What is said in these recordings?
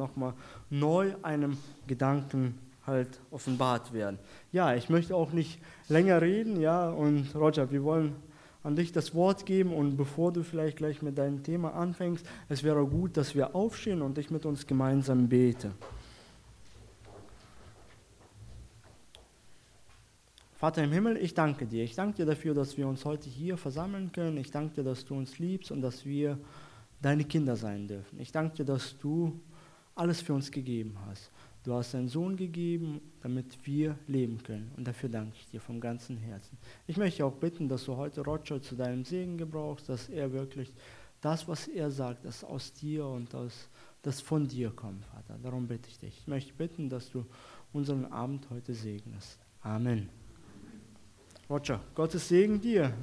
nochmal neu einem Gedanken halt offenbart werden. Ja, ich möchte auch nicht länger reden, ja, und Roger, wir wollen an dich das Wort geben und bevor du vielleicht gleich mit deinem Thema anfängst, es wäre gut, dass wir aufstehen und ich mit uns gemeinsam bete. Vater im Himmel, ich danke dir. Ich danke dir dafür, dass wir uns heute hier versammeln können. Ich danke dir, dass du uns liebst und dass wir deine Kinder sein dürfen. Ich danke dir, dass du alles für uns gegeben hast. Du hast deinen Sohn gegeben, damit wir leben können. Und dafür danke ich dir vom ganzen Herzen. Ich möchte auch bitten, dass du heute Roger zu deinem Segen gebrauchst, dass er wirklich das, was er sagt, das aus dir und aus, das von dir kommt, Vater. Darum bitte ich dich. Ich möchte bitten, dass du unseren Abend heute segnest. Amen. Roger, Gottes Segen dir.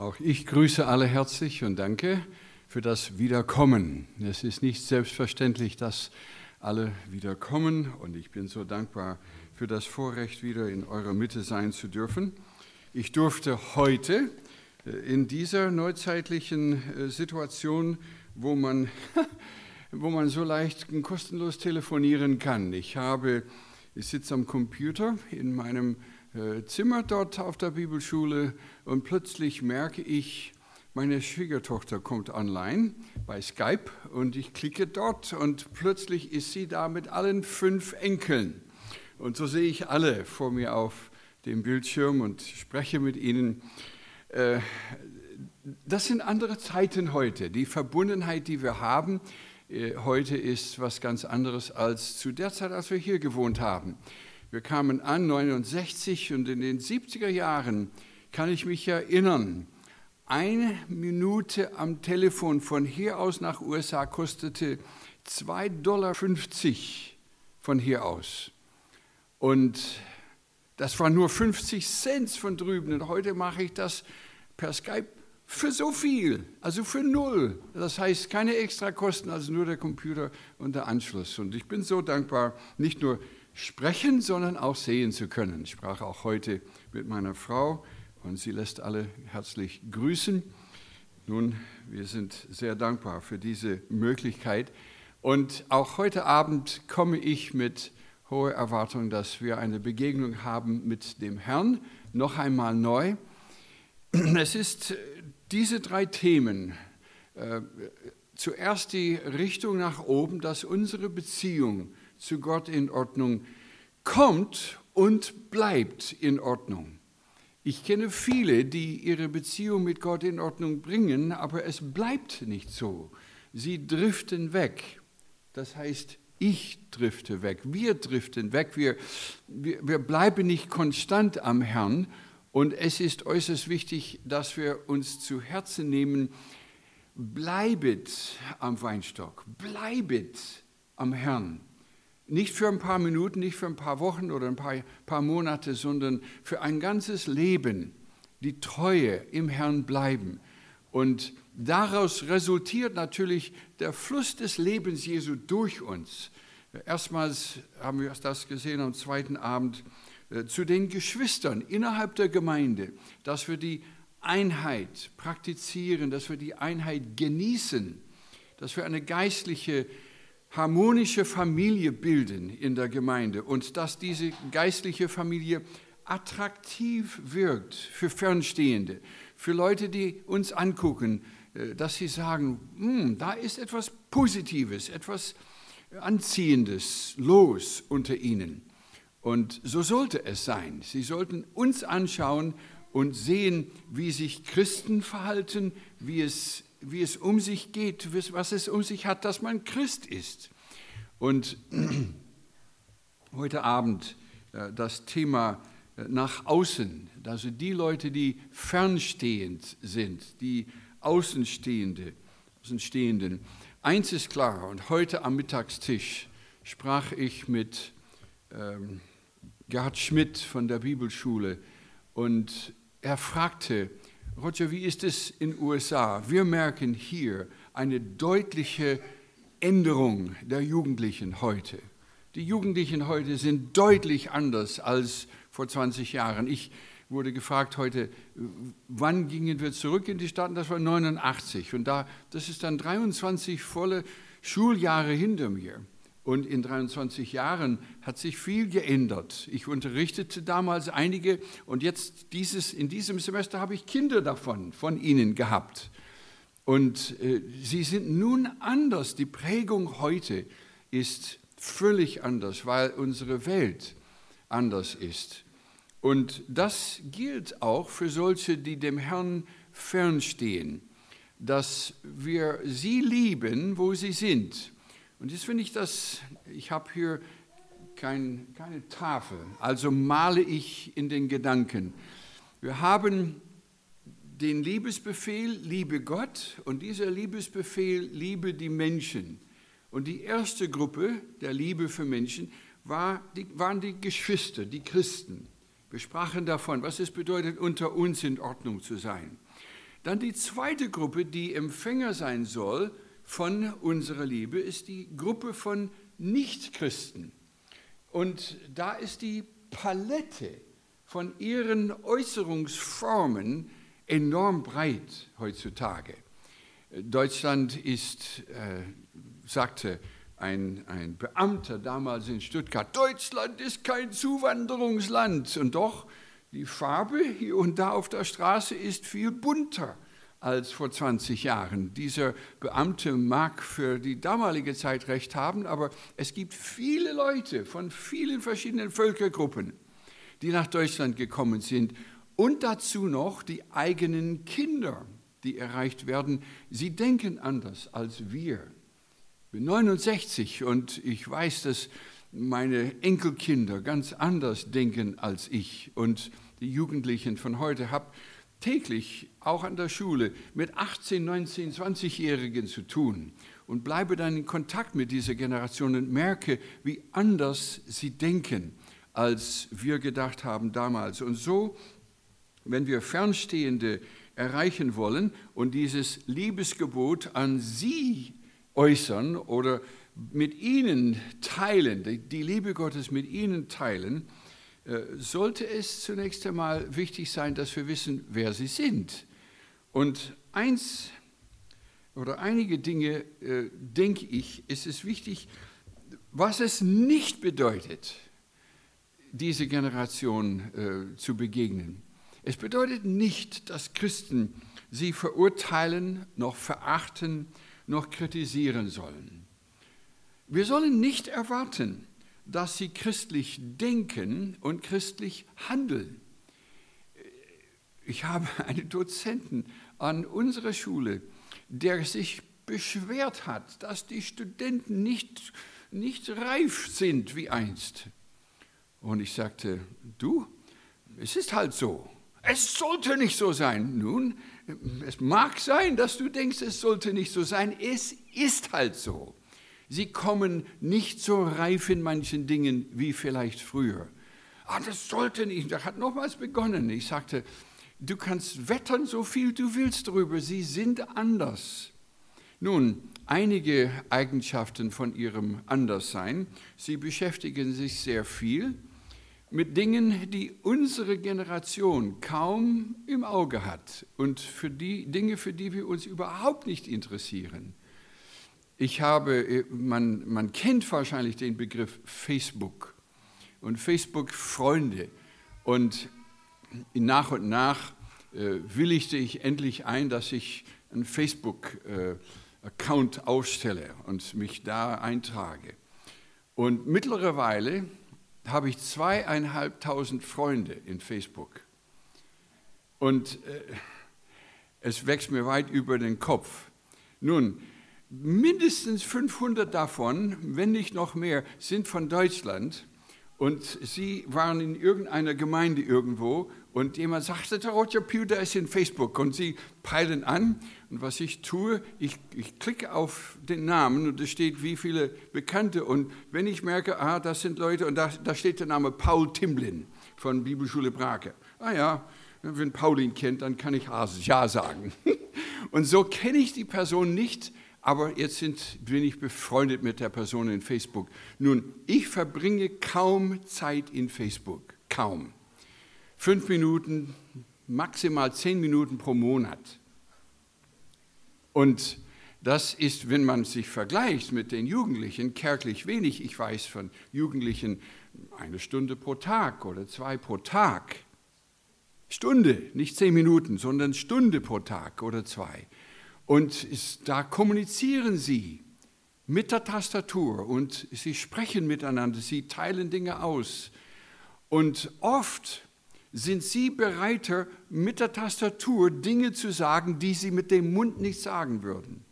Auch ich grüße alle herzlich und danke für das Wiederkommen. Es ist nicht selbstverständlich, dass alle wiederkommen und ich bin so dankbar für das Vorrecht, wieder in eurer Mitte sein zu dürfen. Ich durfte heute äh, in dieser neuzeitlichen äh, Situation, wo man, wo man so leicht kostenlos telefonieren kann. Ich habe, ich sitze am Computer in meinem Zimmer dort auf der Bibelschule und plötzlich merke ich, meine Schwiegertochter kommt online bei Skype und ich klicke dort und plötzlich ist sie da mit allen fünf Enkeln. Und so sehe ich alle vor mir auf dem Bildschirm und spreche mit ihnen. Äh, das sind andere Zeiten heute. Die Verbundenheit, die wir haben, äh, heute ist was ganz anderes als zu der Zeit, als wir hier gewohnt haben. Wir kamen an 69 und in den 70er Jahren kann ich mich erinnern, eine Minute am Telefon von hier aus nach USA kostete 2,50 Dollar von hier aus. Und das war nur 50 Cent von drüben. Und heute mache ich das per Skype für so viel, also für null. Das heißt keine extra Kosten, also nur der Computer und der Anschluss. Und ich bin so dankbar, nicht nur sprechen, sondern auch sehen zu können. Ich sprach auch heute mit meiner Frau und sie lässt alle herzlich grüßen. Nun, wir sind sehr dankbar für diese Möglichkeit. Und auch heute Abend komme ich mit hoher Erwartung, dass wir eine Begegnung haben mit dem Herrn, noch einmal neu. Es ist diese drei Themen. Äh, zuerst die Richtung nach oben, dass unsere Beziehung zu Gott in Ordnung kommt und bleibt in Ordnung. Ich kenne viele, die ihre Beziehung mit Gott in Ordnung bringen, aber es bleibt nicht so. Sie driften weg. Das heißt, ich drifte weg, wir driften weg, wir, wir, wir bleiben nicht konstant am Herrn. Und es ist äußerst wichtig, dass wir uns zu Herzen nehmen, bleibet am Weinstock, bleibet am Herrn. Nicht für ein paar Minuten, nicht für ein paar Wochen oder ein paar, paar Monate, sondern für ein ganzes Leben die Treue im Herrn bleiben. Und daraus resultiert natürlich der Fluss des Lebens Jesu durch uns. Erstmals haben wir das gesehen am zweiten Abend äh, zu den Geschwistern innerhalb der Gemeinde, dass wir die Einheit praktizieren, dass wir die Einheit genießen, dass wir eine geistliche harmonische Familie bilden in der Gemeinde und dass diese geistliche Familie attraktiv wirkt für Fernstehende, für Leute, die uns angucken, äh, dass sie sagen, hm, da ist etwas Positives, etwas Anziehendes los unter ihnen. Und so sollte es sein. Sie sollten uns anschauen und sehen, wie sich Christen verhalten, wie es wie es um sich geht, was es um sich hat, dass man Christ ist. Und heute Abend äh, das Thema äh, nach außen, also die Leute, die fernstehend sind, die Außenstehende, Außenstehenden. Eins ist klar, und heute am Mittagstisch sprach ich mit ähm, Gerhard Schmidt von der Bibelschule und er fragte, Roger, wie ist es in den USA? Wir merken hier eine deutliche Änderung der Jugendlichen heute. Die Jugendlichen heute sind deutlich anders als vor 20 Jahren. Ich wurde gefragt heute, wann gingen wir zurück in die Staaten? Das war 89 und da, das ist dann 23 volle Schuljahre hinter mir. Und in 23 Jahren hat sich viel geändert. Ich unterrichtete damals einige und jetzt dieses, in diesem Semester habe ich Kinder davon, von ihnen gehabt. Und äh, sie sind nun anders. Die Prägung heute ist völlig anders, weil unsere Welt anders ist. Und das gilt auch für solche, die dem Herrn fernstehen, dass wir sie lieben, wo sie sind. Und jetzt finde ich das, ich habe hier kein, keine Tafel, also male ich in den Gedanken. Wir haben den Liebesbefehl, liebe Gott, und dieser Liebesbefehl, liebe die Menschen. Und die erste Gruppe der Liebe für Menschen war, die, waren die Geschwister, die Christen. Wir sprachen davon, was es bedeutet, unter uns in Ordnung zu sein. Dann die zweite Gruppe, die Empfänger sein soll von unserer Liebe, ist die Gruppe von Nichtchristen. Und da ist die Palette von ihren Äußerungsformen enorm breit heutzutage. Deutschland ist, äh, sagte ein, ein Beamter damals in Stuttgart, Deutschland ist kein Zuwanderungsland. Und doch, die Farbe hier und da auf der Straße ist viel bunter als vor 20 Jahren. Dieser Beamte mag für die damalige Zeit recht haben, aber es gibt viele Leute von vielen verschiedenen Völkergruppen, die nach Deutschland gekommen sind und dazu noch die eigenen Kinder, die erreicht werden. Sie denken anders als wir. Ich bin 69 und ich weiß, dass meine Enkelkinder ganz anders denken als ich. Und die Jugendlichen von heute haben täglich, auch an der Schule, mit 18, 19, 20-Jährigen zu tun und bleibe dann in Kontakt mit dieser Generation und merke, wie anders sie denken, als wir gedacht haben damals. Und so wenn wir Fernstehende erreichen wollen und dieses Liebesgebot an sie äußern oder mit ihnen teilen, die Liebe Gottes mit ihnen teilen, sollte es zunächst einmal wichtig sein, dass wir wissen, wer sie sind. Und eins oder einige Dinge, äh, denke ich, ist es wichtig, was es nicht bedeutet, diese Generation äh, zu begegnen. Es bedeutet nicht, dass Christen sie verurteilen, noch verachten, noch kritisieren sollen. Wir sollen nicht erwarten, dass sie christlich denken und christlich handeln. Ich habe einen Dozenten an unserer Schule, der sich beschwert hat, dass die Studenten nicht, nicht reif sind wie einst. Und ich sagte, du, es ist halt so. Es sollte nicht so sein. Nun, es mag sein, dass du denkst, es sollte nicht so sein. Es ist halt so. Sie kommen nicht so reif in manchen Dingen wie vielleicht früher. Ah, das sollte nicht. Das hat nochmals begonnen. Ich sagte, du kannst wettern, so viel du willst darüber. Sie sind anders. Nun, einige Eigenschaften von ihrem Anderssein. Sie beschäftigen sich sehr viel mit Dingen, die unsere Generation kaum im Auge hat und für die Dinge, für die wir uns überhaupt nicht interessieren. Ich habe, man, man kennt wahrscheinlich den Begriff Facebook und Facebook-Freunde. Und nach und nach äh, willigte ich endlich ein, dass ich einen Facebook-Account äh, aufstelle und mich da eintrage. Und mittlerweile habe ich zweieinhalbtausend Freunde in Facebook. Und äh, es wächst mir weit über den Kopf. Nun, mindestens 500 davon, wenn nicht noch mehr, sind von Deutschland. Und sie waren in irgendeiner Gemeinde irgendwo und jemand sagte, der Roger Pewter ist in Facebook und sie peilen an. Und was ich tue, ich, ich klicke auf den Namen und es steht, wie viele Bekannte. Und wenn ich merke, ah, das sind Leute, und da, da steht der Name Paul Timblin von Bibelschule Brake. Ah ja, wenn Paul ihn kennt, dann kann ich Ja sagen. Und so kenne ich die Person nicht aber jetzt sind, bin ich befreundet mit der Person in Facebook. Nun, ich verbringe kaum Zeit in Facebook, kaum. Fünf Minuten, maximal zehn Minuten pro Monat. Und das ist, wenn man sich vergleicht mit den Jugendlichen, kärglich wenig. Ich weiß von Jugendlichen eine Stunde pro Tag oder zwei pro Tag. Stunde, nicht zehn Minuten, sondern Stunde pro Tag oder zwei. Und da kommunizieren sie mit der Tastatur und sie sprechen miteinander, sie teilen Dinge aus. Und oft sind sie bereiter, mit der Tastatur Dinge zu sagen, die sie mit dem Mund nicht sagen würden.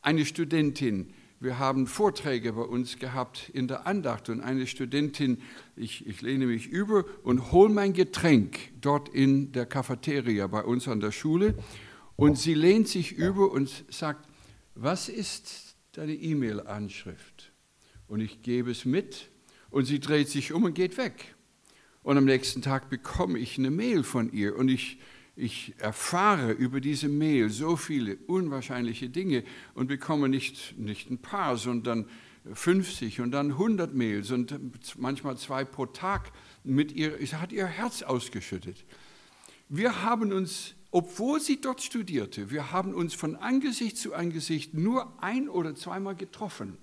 Eine Studentin, wir haben Vorträge bei uns gehabt in der Andacht und eine Studentin, ich, ich lehne mich über und hole mein Getränk dort in der Cafeteria bei uns an der Schule und sie lehnt sich über und sagt, was ist deine E-Mail-Anschrift? Und ich gebe es mit und sie dreht sich um und geht weg. Und am nächsten Tag bekomme ich eine Mail von ihr und ich, ich erfahre über diese Mail so viele unwahrscheinliche Dinge und bekomme nicht, nicht ein paar, sondern 50 und dann 100 Mails und manchmal zwei pro Tag mit ihr. Sie hat ihr Herz ausgeschüttet. Wir haben uns obwohl sie dort studierte, wir haben uns von Angesicht zu Angesicht nur ein oder zweimal getroffen.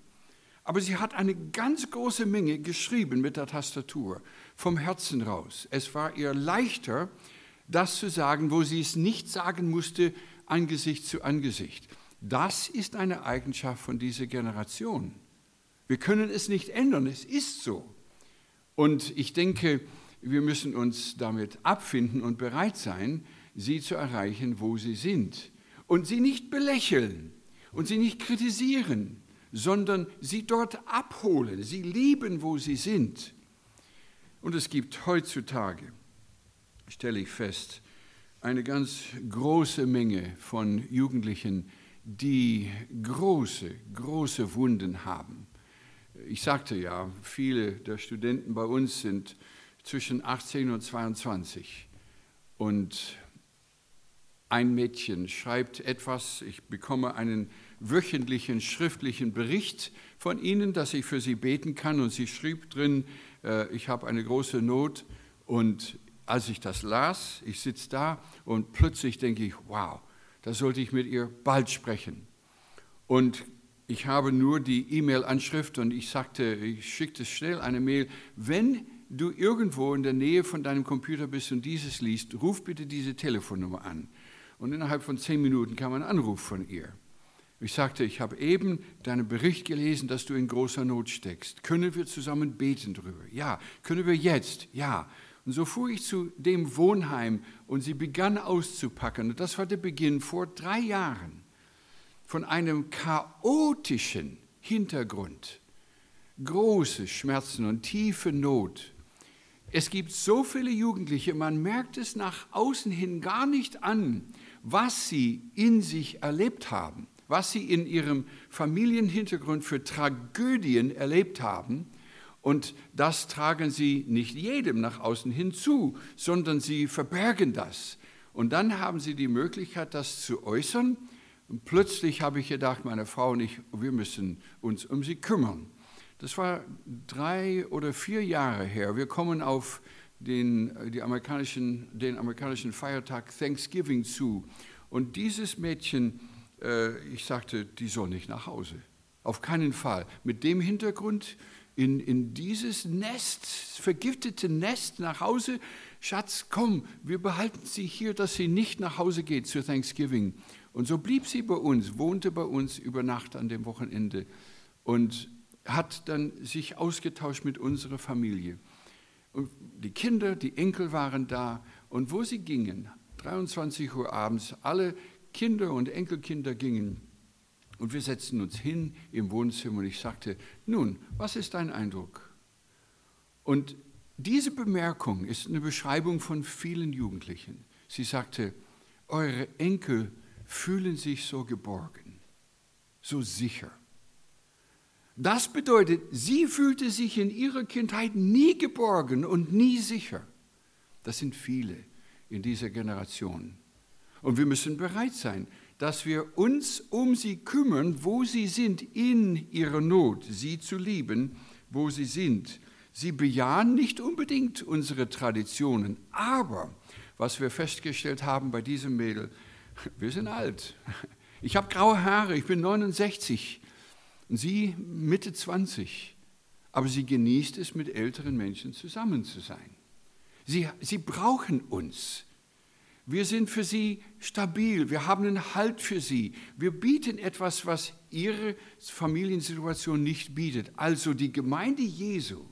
Aber sie hat eine ganz große Menge geschrieben mit der Tastatur, vom Herzen raus. Es war ihr leichter, das zu sagen, wo sie es nicht sagen musste, Angesicht zu Angesicht. Das ist eine Eigenschaft von dieser Generation. Wir können es nicht ändern, es ist so. Und ich denke, wir müssen uns damit abfinden und bereit sein, sie zu erreichen, wo sie sind. Und sie nicht belächeln und sie nicht kritisieren, sondern sie dort abholen, sie lieben, wo sie sind. Und es gibt heutzutage, stelle ich fest, eine ganz große Menge von Jugendlichen, die große, große Wunden haben. Ich sagte ja, viele der Studenten bei uns sind zwischen 18 und 22 und ein Mädchen schreibt etwas, ich bekomme einen wöchentlichen schriftlichen Bericht von ihnen, dass ich für sie beten kann und sie schrieb drin, äh, ich habe eine große Not und als ich das las, ich sitze da und plötzlich denke ich, wow, da sollte ich mit ihr bald sprechen. Und ich habe nur die E-Mail-Anschrift und ich sagte, ich schickte schnell eine Mail, wenn du irgendwo in der Nähe von deinem Computer bist und dieses liest, ruf bitte diese Telefonnummer an. Und innerhalb von zehn Minuten kam ein Anruf von ihr. Ich sagte, ich habe eben deinen Bericht gelesen, dass du in großer Not steckst. Können wir zusammen beten darüber? Ja. Können wir jetzt? Ja. Und so fuhr ich zu dem Wohnheim und sie begann auszupacken. Und das war der Beginn vor drei Jahren von einem chaotischen Hintergrund. Große Schmerzen und tiefe Not. Es gibt so viele Jugendliche, man merkt es nach außen hin gar nicht an, was sie in sich erlebt haben, was sie in ihrem Familienhintergrund für Tragödien erlebt haben. Und das tragen sie nicht jedem nach außen hinzu, sondern sie verbergen das. Und dann haben sie die Möglichkeit, das zu äußern. Und plötzlich habe ich gedacht, meine Frau und ich, wir müssen uns um sie kümmern. Das war drei oder vier Jahre her. Wir kommen auf den, äh, die amerikanischen, den amerikanischen Feiertag Thanksgiving zu. Und dieses Mädchen, äh, ich sagte, die soll nicht nach Hause. Auf keinen Fall. Mit dem Hintergrund in, in dieses Nest, vergiftete Nest nach Hause. Schatz, komm, wir behalten sie hier, dass sie nicht nach Hause geht zu Thanksgiving. Und so blieb sie bei uns, wohnte bei uns über Nacht an dem Wochenende und hat dann sich ausgetauscht mit unserer Familie. Und die Kinder, die Enkel waren da. Und wo sie gingen, 23 Uhr abends, alle Kinder und Enkelkinder gingen. Und wir setzten uns hin im Wohnzimmer und ich sagte, nun, was ist dein Eindruck? Und diese Bemerkung ist eine Beschreibung von vielen Jugendlichen. Sie sagte, eure Enkel fühlen sich so geborgen, so sicher. Das bedeutet, sie fühlte sich in ihrer Kindheit nie geborgen und nie sicher. Das sind viele in dieser Generation. Und wir müssen bereit sein, dass wir uns um sie kümmern, wo sie sind, in ihrer Not, sie zu lieben, wo sie sind. Sie bejahen nicht unbedingt unsere Traditionen, aber was wir festgestellt haben bei diesem Mädel, wir sind alt. Ich habe graue Haare, ich bin 69 und sie Mitte 20. Aber sie genießt es, mit älteren Menschen zusammen zu sein. Sie, sie brauchen uns. Wir sind für sie stabil, wir haben einen Halt für sie. Wir bieten etwas, was ihre Familiensituation nicht bietet. Also die Gemeinde Jesu,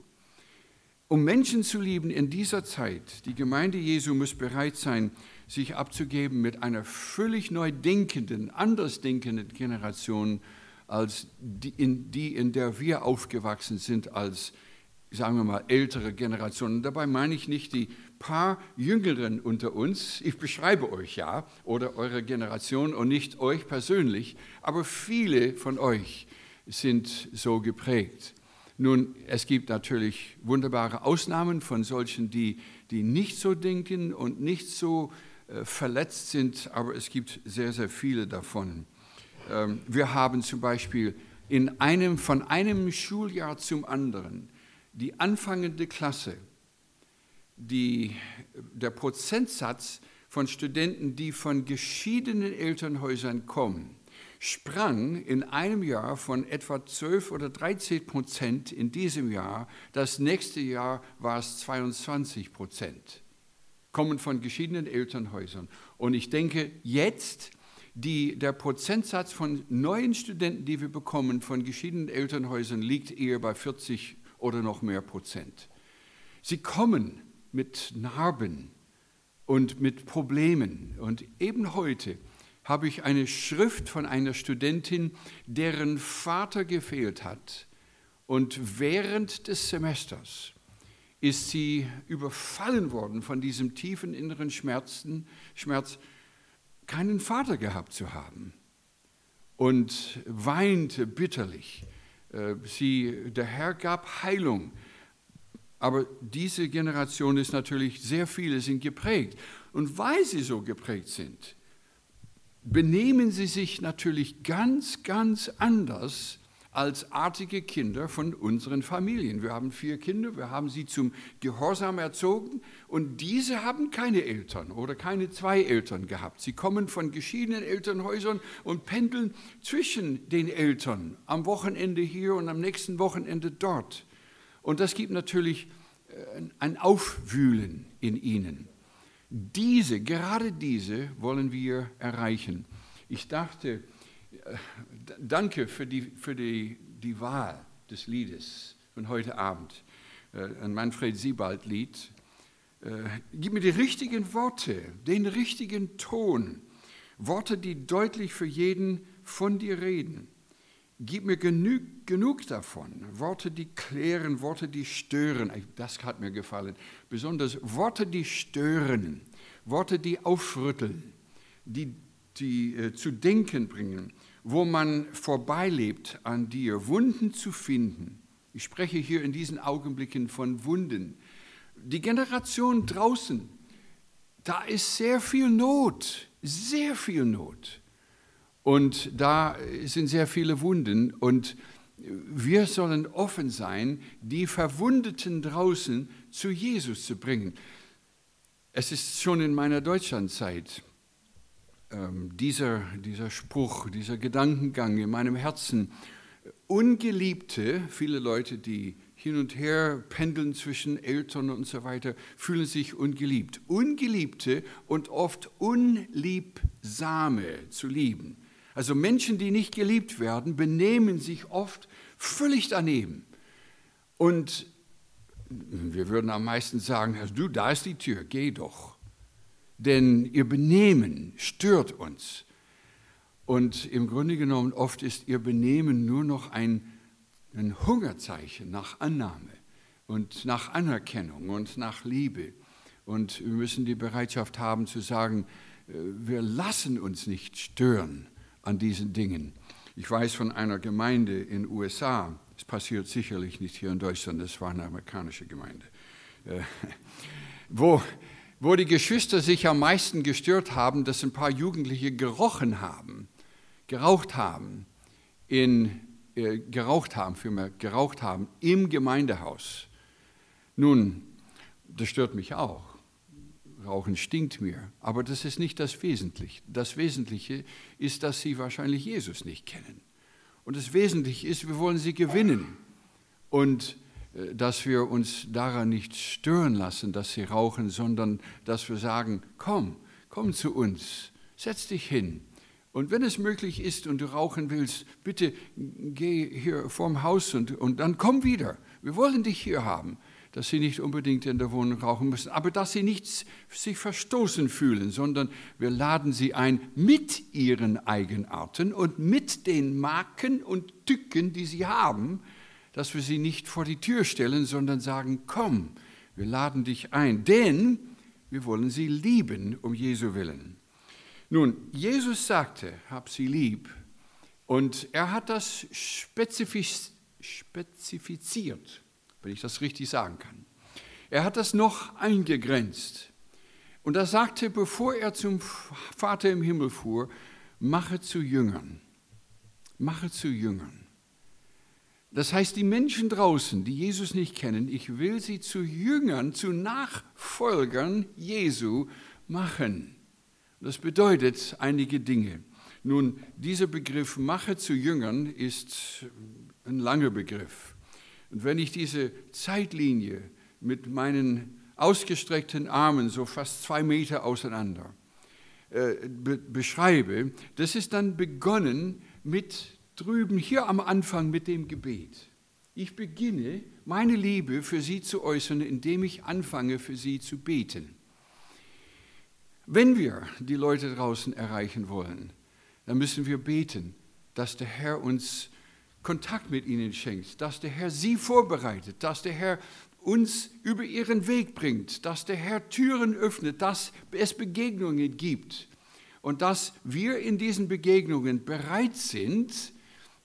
um Menschen zu lieben in dieser Zeit, die Gemeinde Jesu muss bereit sein, sich abzugeben mit einer völlig neu denkenden, anders denkenden Generation, als die in, die, in der wir aufgewachsen sind als, sagen wir mal, ältere Generationen. Dabei meine ich nicht die paar Jüngeren unter uns, ich beschreibe euch ja, oder eure Generation und nicht euch persönlich, aber viele von euch sind so geprägt. Nun, es gibt natürlich wunderbare Ausnahmen von solchen, die, die nicht so denken und nicht so äh, verletzt sind, aber es gibt sehr, sehr viele davon. Ähm, wir haben zum Beispiel in einem, von einem Schuljahr zum anderen die anfangende Klasse, die, der Prozentsatz von Studenten, die von geschiedenen Elternhäusern kommen, sprang in einem Jahr von etwa 12 oder 13 Prozent in diesem Jahr. Das nächste Jahr war es 22 Prozent. Kommen von geschiedenen Elternhäusern. Und ich denke, jetzt die, der Prozentsatz von neuen Studenten, die wir bekommen von geschiedenen Elternhäusern, liegt eher bei 40 oder noch mehr Prozent. Sie kommen mit Narben und mit Problemen. Und eben heute habe ich eine Schrift von einer Studentin, deren Vater gefehlt hat. Und während des Semesters ist sie überfallen worden von diesem tiefen inneren Schmerzen, Schmerz, keinen Vater gehabt zu haben. Und weinte bitterlich. Äh, sie, der Herr gab Heilung. Aber diese Generation ist natürlich, sehr viele sind geprägt. Und weil sie so geprägt sind, benehmen sie sich natürlich ganz, ganz anders als artige Kinder von unseren Familien. Wir haben vier Kinder, wir haben sie zum Gehorsam erzogen und diese haben keine Eltern oder keine zwei Eltern gehabt. Sie kommen von geschiedenen Elternhäusern und pendeln zwischen den Eltern am Wochenende hier und am nächsten Wochenende dort. Und das gibt natürlich äh, ein Aufwühlen in ihnen. Diese, gerade diese wollen wir erreichen. Ich dachte, danke für die, für die, die Wahl des Liedes von heute Abend, äh, ein Manfred Siebald-Lied. Gib mir die richtigen Worte, den richtigen Ton, Worte, die deutlich für jeden von dir reden. Gib mir genug, genug davon. Worte, die klären, Worte, die stören. Das hat mir gefallen. Besonders Worte, die stören. Worte, die aufrütteln, die, die äh, zu denken bringen, wo man vorbeilebt an dir, Wunden zu finden. Ich spreche hier in diesen Augenblicken von Wunden. Die Generation draußen, da ist sehr viel Not, sehr viel Not. Und da sind sehr viele Wunden und wir sollen offen sein, die Verwundeten draußen zu Jesus zu bringen. Es ist schon in meiner Deutschlandzeit dieser, dieser Spruch, dieser Gedankengang in meinem Herzen. Ungeliebte, viele Leute, die hin und her pendeln zwischen Eltern und so weiter, fühlen sich ungeliebt. Ungeliebte und oft unliebsame zu lieben also Menschen, die nicht geliebt werden, benehmen sich oft völlig daneben. Und wir würden am meisten sagen, du, da ist die Tür, geh doch. Denn ihr Benehmen stört uns. Und im Grunde genommen oft ist ihr Benehmen nur noch ein, ein Hungerzeichen nach Annahme und nach Anerkennung und nach Liebe. Und wir müssen die Bereitschaft haben zu sagen, äh, wir lassen uns nicht stören an diesen Dingen. Ich weiß von einer Gemeinde in den USA, es passiert sicherlich nicht hier in Deutschland, das war eine amerikanische Gemeinde, äh, wo wo die Geschwister sich am meisten gestört haben, dass ein paar Jugendliche gerochen haben, geraucht haben, in, äh, geraucht haben, vielmehr geraucht haben im Gemeindehaus. Nun, das stört mich auch. Rauchen stinkt mir, aber das ist nicht das Wesentliche. Das Wesentliche ist, dass sie wahrscheinlich Jesus nicht kennen. Und das Wesentliche ist, wir wollen sie gewinnen. Und dass wir uns daran nicht stören lassen, dass sie rauchen, sondern dass wir sagen, komm, komm zu uns, setz dich hin. Und wenn es möglich ist und du rauchen willst, bitte geh hier vorm Haus und, und dann komm wieder. Wir wollen dich hier haben, dass sie nicht unbedingt in der Wohnung rauchen müssen, aber dass sie nicht sich verstoßen fühlen, sondern wir laden sie ein mit ihren Eigenarten und mit den Marken und Tücken, die sie haben, dass wir sie nicht vor die Tür stellen, sondern sagen, komm, wir laden dich ein, denn wir wollen sie lieben um Jesu willen. Nun, Jesus sagte, hab sie lieb, und er hat das spezifiziert, wenn ich das richtig sagen kann. Er hat das noch eingegrenzt. Und er sagte, bevor er zum Vater im Himmel fuhr, mache zu Jüngern. Mache zu Jüngern. Das heißt, die Menschen draußen, die Jesus nicht kennen, ich will sie zu Jüngern, zu Nachfolgern Jesu machen. Das bedeutet einige Dinge. Nun, dieser Begriff Mache zu Jüngern ist ein langer Begriff. Und wenn ich diese Zeitlinie mit meinen ausgestreckten Armen, so fast zwei Meter auseinander, äh, be beschreibe, das ist dann begonnen mit drüben hier am Anfang mit dem Gebet. Ich beginne meine Liebe für sie zu äußern, indem ich anfange, für sie zu beten. Wenn wir die Leute draußen erreichen wollen, dann müssen wir beten, dass der Herr uns Kontakt mit ihnen schenkt, dass der Herr sie vorbereitet, dass der Herr uns über ihren Weg bringt, dass der Herr Türen öffnet, dass es Begegnungen gibt und dass wir in diesen Begegnungen bereit sind,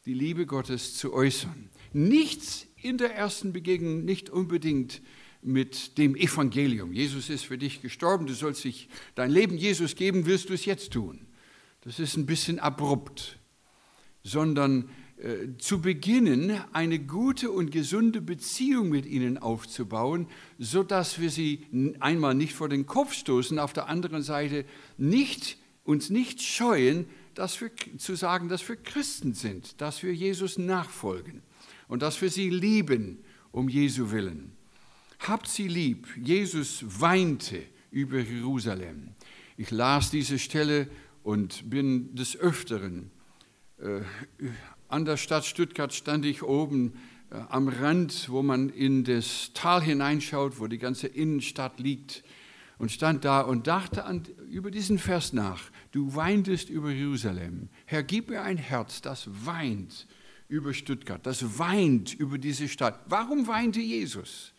die Liebe Gottes zu äußern. Nichts in der ersten Begegnung, nicht unbedingt mit dem Evangelium. Jesus ist für dich gestorben, du sollst dich dein Leben Jesus geben, willst du es jetzt tun. Das ist ein bisschen abrupt, sondern äh, zu beginnen, eine gute und gesunde Beziehung mit ihnen aufzubauen, sodass wir sie einmal nicht vor den Kopf stoßen, auf der anderen Seite nicht, uns nicht scheuen, dass wir, zu sagen, dass wir Christen sind, dass wir Jesus nachfolgen und dass wir sie lieben um Jesu willen. Habt sie lieb. Jesus weinte über Jerusalem. Ich las diese Stelle und bin des Öfteren. Äh, an der Stadt Stuttgart stand ich oben äh, am Rand, wo man in das Tal hineinschaut, wo die ganze Innenstadt liegt und stand da und dachte an, über diesen Vers nach. Du weintest über Jerusalem. Herr, gib mir ein Herz, das weint über Stuttgart, das weint über diese Stadt. Warum weinte Jesus?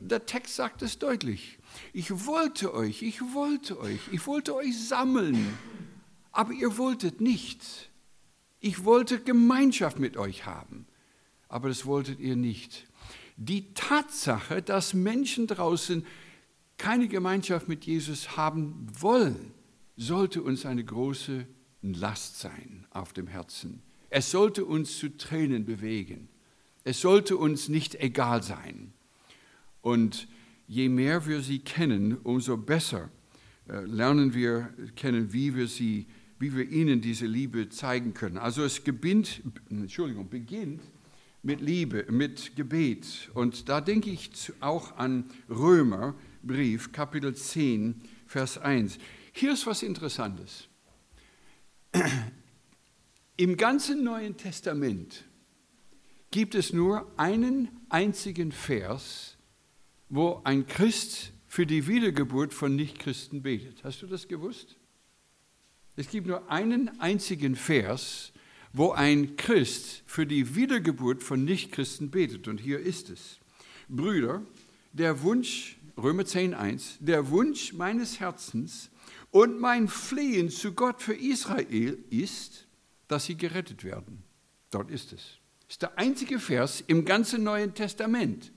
Der Text sagt es deutlich. Ich wollte euch, ich wollte euch, ich wollte euch sammeln, aber ihr wolltet nicht. Ich wollte Gemeinschaft mit euch haben, aber das wolltet ihr nicht. Die Tatsache, dass Menschen draußen keine Gemeinschaft mit Jesus haben wollen, sollte uns eine große Last sein auf dem Herzen. Es sollte uns zu Tränen bewegen. Es sollte uns nicht egal sein. Und je mehr wir sie kennen, umso besser äh, lernen wir kennen, wie wir sie, wie wir ihnen diese Liebe zeigen können. Also es beginnt, Entschuldigung, beginnt mit Liebe, mit Gebet. Und da denke ich auch an Römerbrief, Kapitel 10, Vers 1. Hier ist was Interessantes. Im ganzen Neuen Testament gibt es nur einen einzigen Vers, wo ein Christ für die Wiedergeburt von Nichtchristen betet. Hast du das gewusst? Es gibt nur einen einzigen Vers, wo ein Christ für die Wiedergeburt von Nichtchristen betet. Und hier ist es. Brüder, der Wunsch, Römer 10.1, der Wunsch meines Herzens und mein Flehen zu Gott für Israel ist, dass sie gerettet werden. Dort ist es. Das ist der einzige Vers im ganzen Neuen Testament.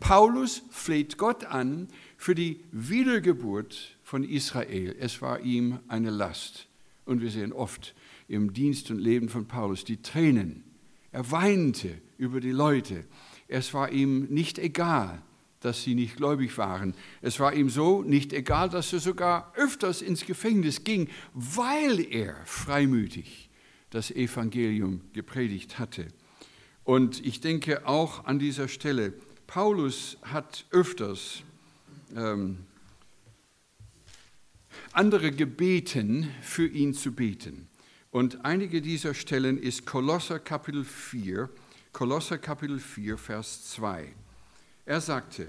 Paulus fleht Gott an für die Wiedergeburt von Israel. Es war ihm eine Last. Und wir sehen oft im Dienst und Leben von Paulus die Tränen. Er weinte über die Leute. Es war ihm nicht egal, dass sie nicht gläubig waren. Es war ihm so nicht egal, dass er sogar öfters ins Gefängnis ging, weil er freimütig das Evangelium gepredigt hatte. Und ich denke auch an dieser Stelle, Paulus hat öfters ähm, andere gebeten, für ihn zu beten. Und einige dieser Stellen ist Kolosser Kapitel 4, Kolosser Kapitel 4, Vers 2. Er sagte,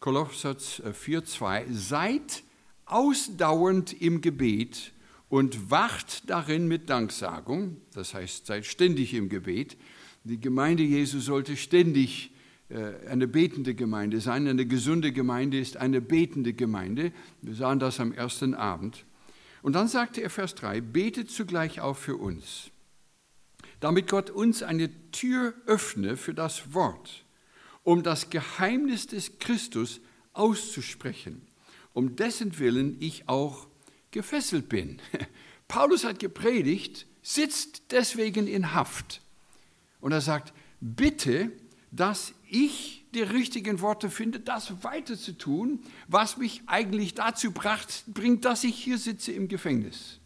Kolosser 4, 2, seid ausdauernd im Gebet und wacht darin mit Danksagung, das heißt, seid ständig im Gebet. Die Gemeinde Jesu sollte ständig äh, eine betende Gemeinde sein. Eine gesunde Gemeinde ist eine betende Gemeinde. Wir sahen das am ersten Abend. Und dann sagte er Vers 3, betet zugleich auch für uns, damit Gott uns eine Tür öffne für das Wort, um das Geheimnis des Christus auszusprechen, um dessen Willen ich auch gefesselt bin. Paulus hat gepredigt, sitzt deswegen in Haft. Und er sagt, bitte, dass ich die richtigen Worte finde, das weiter zu tun, was mich eigentlich dazu bringt, dass ich hier sitze im Gefängnis.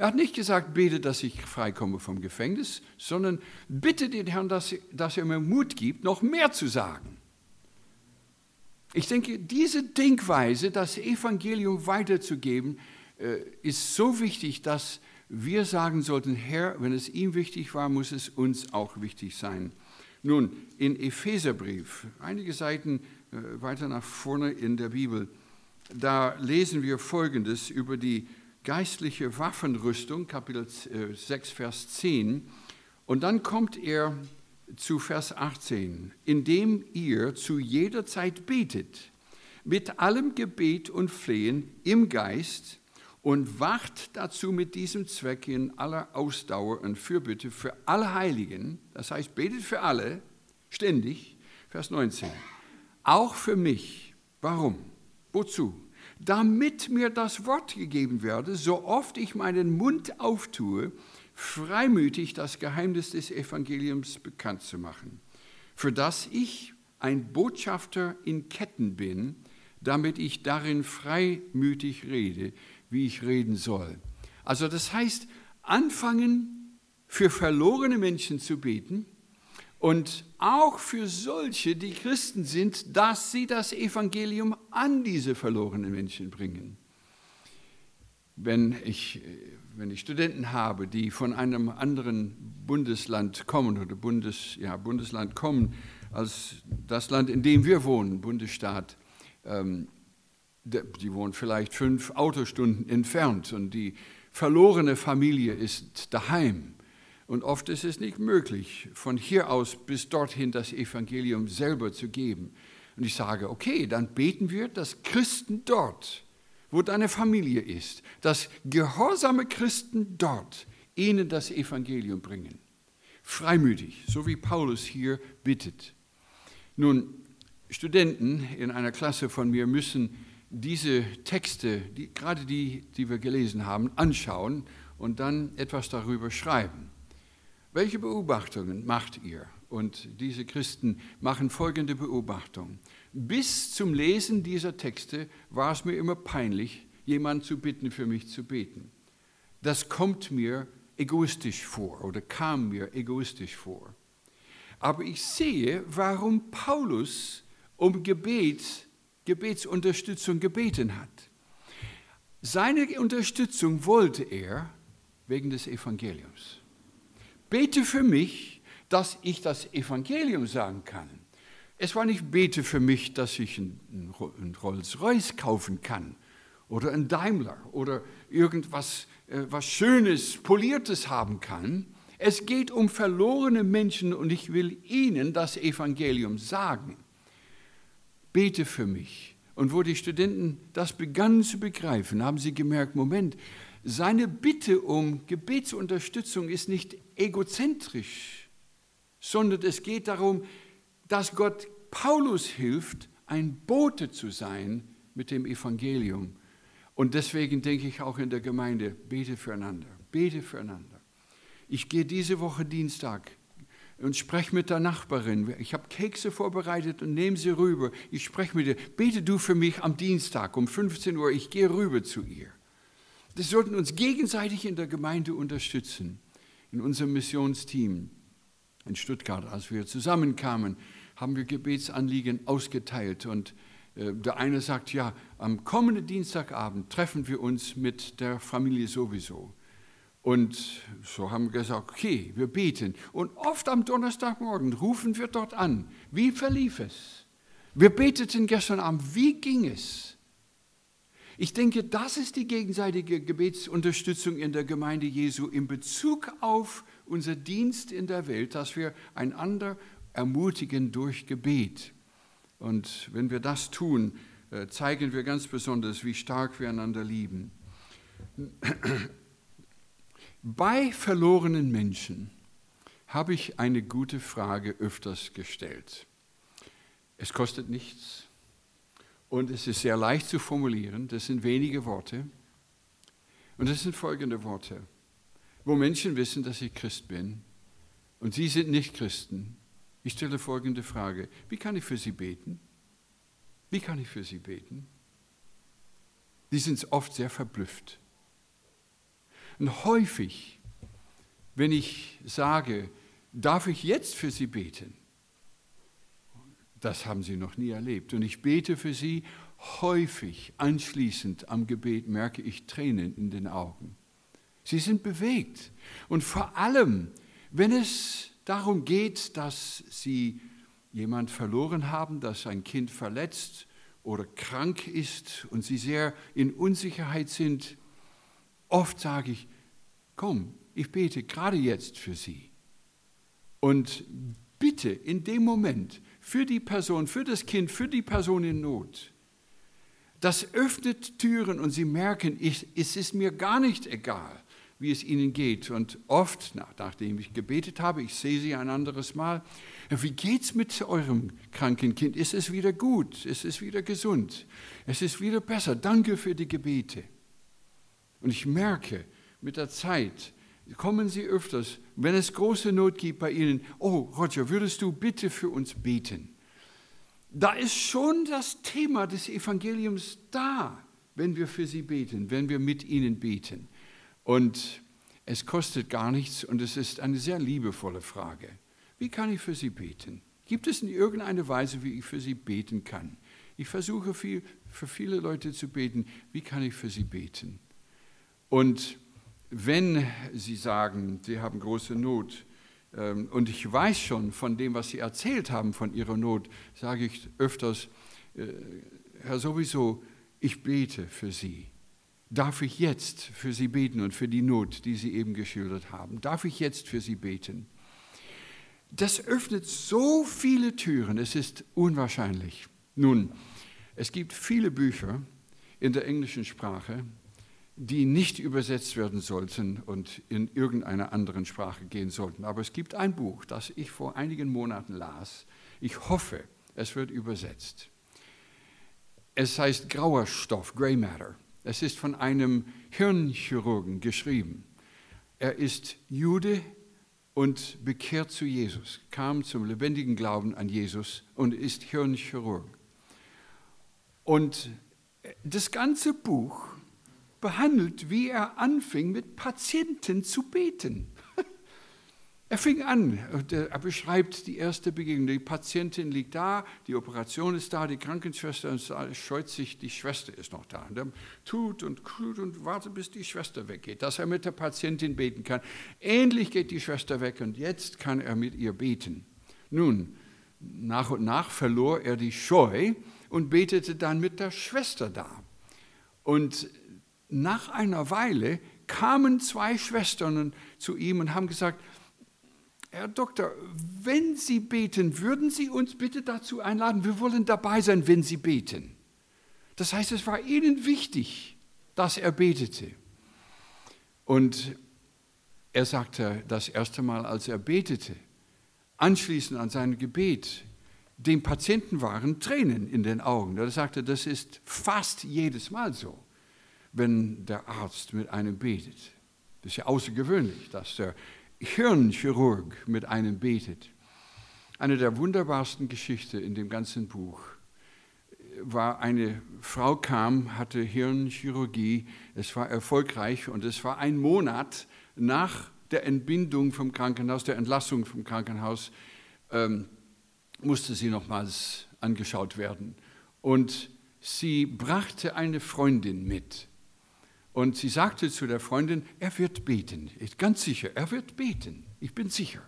Er hat nicht gesagt, bete, dass ich freikomme vom Gefängnis, sondern bitte den Herrn, dass, dass er mir Mut gibt, noch mehr zu sagen. Ich denke, diese Denkweise, das Evangelium weiterzugeben, äh, ist so wichtig, dass wir sagen sollten, Herr, wenn es ihm wichtig war, muss es uns auch wichtig sein. Nun, in Epheserbrief, einige Seiten äh, weiter nach vorne in der Bibel, da lesen wir Folgendes über die geistliche Waffenrüstung, Kapitel 6, äh, Vers 10. Und dann kommt er zu Vers 18, indem ihr zu jeder Zeit betet, mit allem Gebet und Flehen im Geist und wacht dazu mit diesem Zweck in aller Ausdauer und Fürbitte für alle Heiligen, das heißt, betet für alle, ständig, Vers 19, auch für mich. Warum? Wozu? Damit mir das Wort gegeben werde, so oft ich meinen Mund auftue, freimütig das Geheimnis des Evangeliums bekannt zu machen, für das ich ein Botschafter in Ketten bin, damit ich darin freimütig rede, wie ich reden soll. Also das heißt, anfangen für verlorene Menschen zu beten und auch für solche, die Christen sind, dass sie das Evangelium an diese verlorenen Menschen bringen. Wenn ich, wenn ich Studenten habe, die von einem anderen Bundesland kommen oder Bundes, ja, Bundesland kommen als das Land, in dem wir wohnen, Bundesstaat, ähm, die wohnen vielleicht fünf Autostunden entfernt und die verlorene Familie ist daheim. Und oft ist es nicht möglich, von hier aus bis dorthin das Evangelium selber zu geben. Und ich sage, okay, dann beten wir, dass Christen dort, wo deine Familie ist, dass gehorsame Christen dort ihnen das Evangelium bringen. Freimütig, so wie Paulus hier bittet. Nun, Studenten in einer Klasse von mir müssen diese Texte, die, gerade die, die wir gelesen haben, anschauen und dann etwas darüber schreiben. Welche Beobachtungen macht ihr? Und diese Christen machen folgende Beobachtung. Bis zum Lesen dieser Texte war es mir immer peinlich, jemanden zu bitten, für mich zu beten. Das kommt mir egoistisch vor oder kam mir egoistisch vor. Aber ich sehe, warum Paulus um Gebet Gebetsunterstützung gebeten hat. Seine Unterstützung wollte er wegen des Evangeliums. Bete für mich, dass ich das Evangelium sagen kann. Es war nicht bete für mich, dass ich einen Rolls-Royce kaufen kann oder einen Daimler oder irgendwas äh, was Schönes, Poliertes haben kann. Es geht um verlorene Menschen und ich will ihnen das Evangelium sagen bete für mich. Und wo die Studenten das begannen zu begreifen, haben sie gemerkt, Moment, seine Bitte um Gebetsunterstützung ist nicht egozentrisch, sondern es geht darum, dass Gott Paulus hilft, ein Bote zu sein mit dem Evangelium. Und deswegen denke ich auch in der Gemeinde, bete füreinander, bete füreinander. Ich gehe diese Woche Dienstag und spreche mit der Nachbarin. Ich habe Kekse vorbereitet und nehme sie rüber. Ich spreche mit ihr. Bete du für mich am Dienstag um 15 Uhr. Ich gehe rüber zu ihr. Das sollten uns gegenseitig in der Gemeinde unterstützen, in unserem Missionsteam in Stuttgart. Als wir zusammenkamen, haben wir Gebetsanliegen ausgeteilt und äh, der eine sagt, ja, am kommenden Dienstagabend treffen wir uns mit der Familie sowieso. Und so haben wir gesagt, okay, wir beten. Und oft am Donnerstagmorgen rufen wir dort an. Wie verlief es? Wir beteten gestern Abend. Wie ging es? Ich denke, das ist die gegenseitige Gebetsunterstützung in der Gemeinde Jesu in Bezug auf unser Dienst in der Welt, dass wir einander ermutigen durch Gebet. Und wenn wir das tun, äh, zeigen wir ganz besonders, wie stark wir einander lieben. Bei verlorenen Menschen habe ich eine gute Frage öfters gestellt. Es kostet nichts und es ist sehr leicht zu formulieren. Das sind wenige Worte. Und das sind folgende Worte, wo Menschen wissen, dass ich Christ bin und sie sind nicht Christen. Ich stelle folgende Frage. Wie kann ich für sie beten? Wie kann ich für sie beten? Die sind oft sehr verblüfft. Und häufig, wenn ich sage, darf ich jetzt für Sie beten? Das haben Sie noch nie erlebt. Und ich bete für Sie häufig, anschließend am Gebet merke ich Tränen in den Augen. Sie sind bewegt. Und vor allem, wenn es darum geht, dass Sie jemand verloren haben, dass ein Kind verletzt oder krank ist und Sie sehr in Unsicherheit sind, Oft sage ich, komm, ich bete gerade jetzt für Sie. Und bitte in dem Moment für die Person, für das Kind, für die Person in Not. Das öffnet Türen und Sie merken, ich, es ist mir gar nicht egal, wie es Ihnen geht. Und oft, nachdem ich gebetet habe, ich sehe Sie ein anderes Mal, wie geht es mit eurem kranken Kind? Ist es wieder gut? Ist es wieder gesund? Es ist wieder besser. Danke für die Gebete. Und ich merke mit der Zeit, kommen Sie öfters, wenn es große Not gibt bei Ihnen, oh Roger, würdest du bitte für uns beten? Da ist schon das Thema des Evangeliums da, wenn wir für Sie beten, wenn wir mit Ihnen beten. Und es kostet gar nichts und es ist eine sehr liebevolle Frage. Wie kann ich für Sie beten? Gibt es in irgendeiner Weise, wie ich für Sie beten kann? Ich versuche viel, für viele Leute zu beten. Wie kann ich für Sie beten? Und wenn Sie sagen, Sie haben große Not, ähm, und ich weiß schon von dem, was Sie erzählt haben von Ihrer Not, sage ich öfters, äh, Herr sowieso, ich bete für Sie. Darf ich jetzt für Sie beten und für die Not, die Sie eben geschildert haben? Darf ich jetzt für Sie beten? Das öffnet so viele Türen, es ist unwahrscheinlich. Nun, es gibt viele Bücher in der englischen Sprache, die nicht übersetzt werden sollten und in irgendeiner anderen Sprache gehen sollten. Aber es gibt ein Buch, das ich vor einigen Monaten las. Ich hoffe, es wird übersetzt. Es heißt Grauer Stoff, Grey Matter. Es ist von einem Hirnchirurgen geschrieben. Er ist Jude und bekehrt zu Jesus, kam zum lebendigen Glauben an Jesus und ist Hirnchirurg. Und das ganze Buch behandelt, wie er anfing, mit Patienten zu beten. Er fing an, er beschreibt die erste Begegnung. Die Patientin liegt da, die Operation ist da, die Krankenschwester scheut sich, die Schwester ist noch da. Und er tut und tut und wartet, bis die Schwester weggeht, dass er mit der Patientin beten kann. Endlich geht die Schwester weg und jetzt kann er mit ihr beten. Nun, nach und nach verlor er die Scheu und betete dann mit der Schwester da. Und nach einer Weile kamen zwei Schwestern zu ihm und haben gesagt, Herr Doktor, wenn Sie beten, würden Sie uns bitte dazu einladen, wir wollen dabei sein, wenn Sie beten. Das heißt, es war ihnen wichtig, dass er betete. Und er sagte das erste Mal, als er betete, anschließend an sein Gebet, dem Patienten waren Tränen in den Augen. Er sagte, das ist fast jedes Mal so, wenn der Arzt mit einem betet. Das ist ja außergewöhnlich, dass der Hirnchirurg mit einem betet. Eine der wunderbarsten Geschichten in dem ganzen Buch war eine Frau kam, hatte Hirnchirurgie, es war erfolgreich und es war ein Monat nach der Entbindung vom Krankenhaus, der Entlassung vom Krankenhaus, ähm, musste sie nochmals angeschaut werden. Und sie brachte eine Freundin mit. Und sie sagte zu der Freundin, er wird beten. Ich ganz sicher, er wird beten. Ich bin sicher.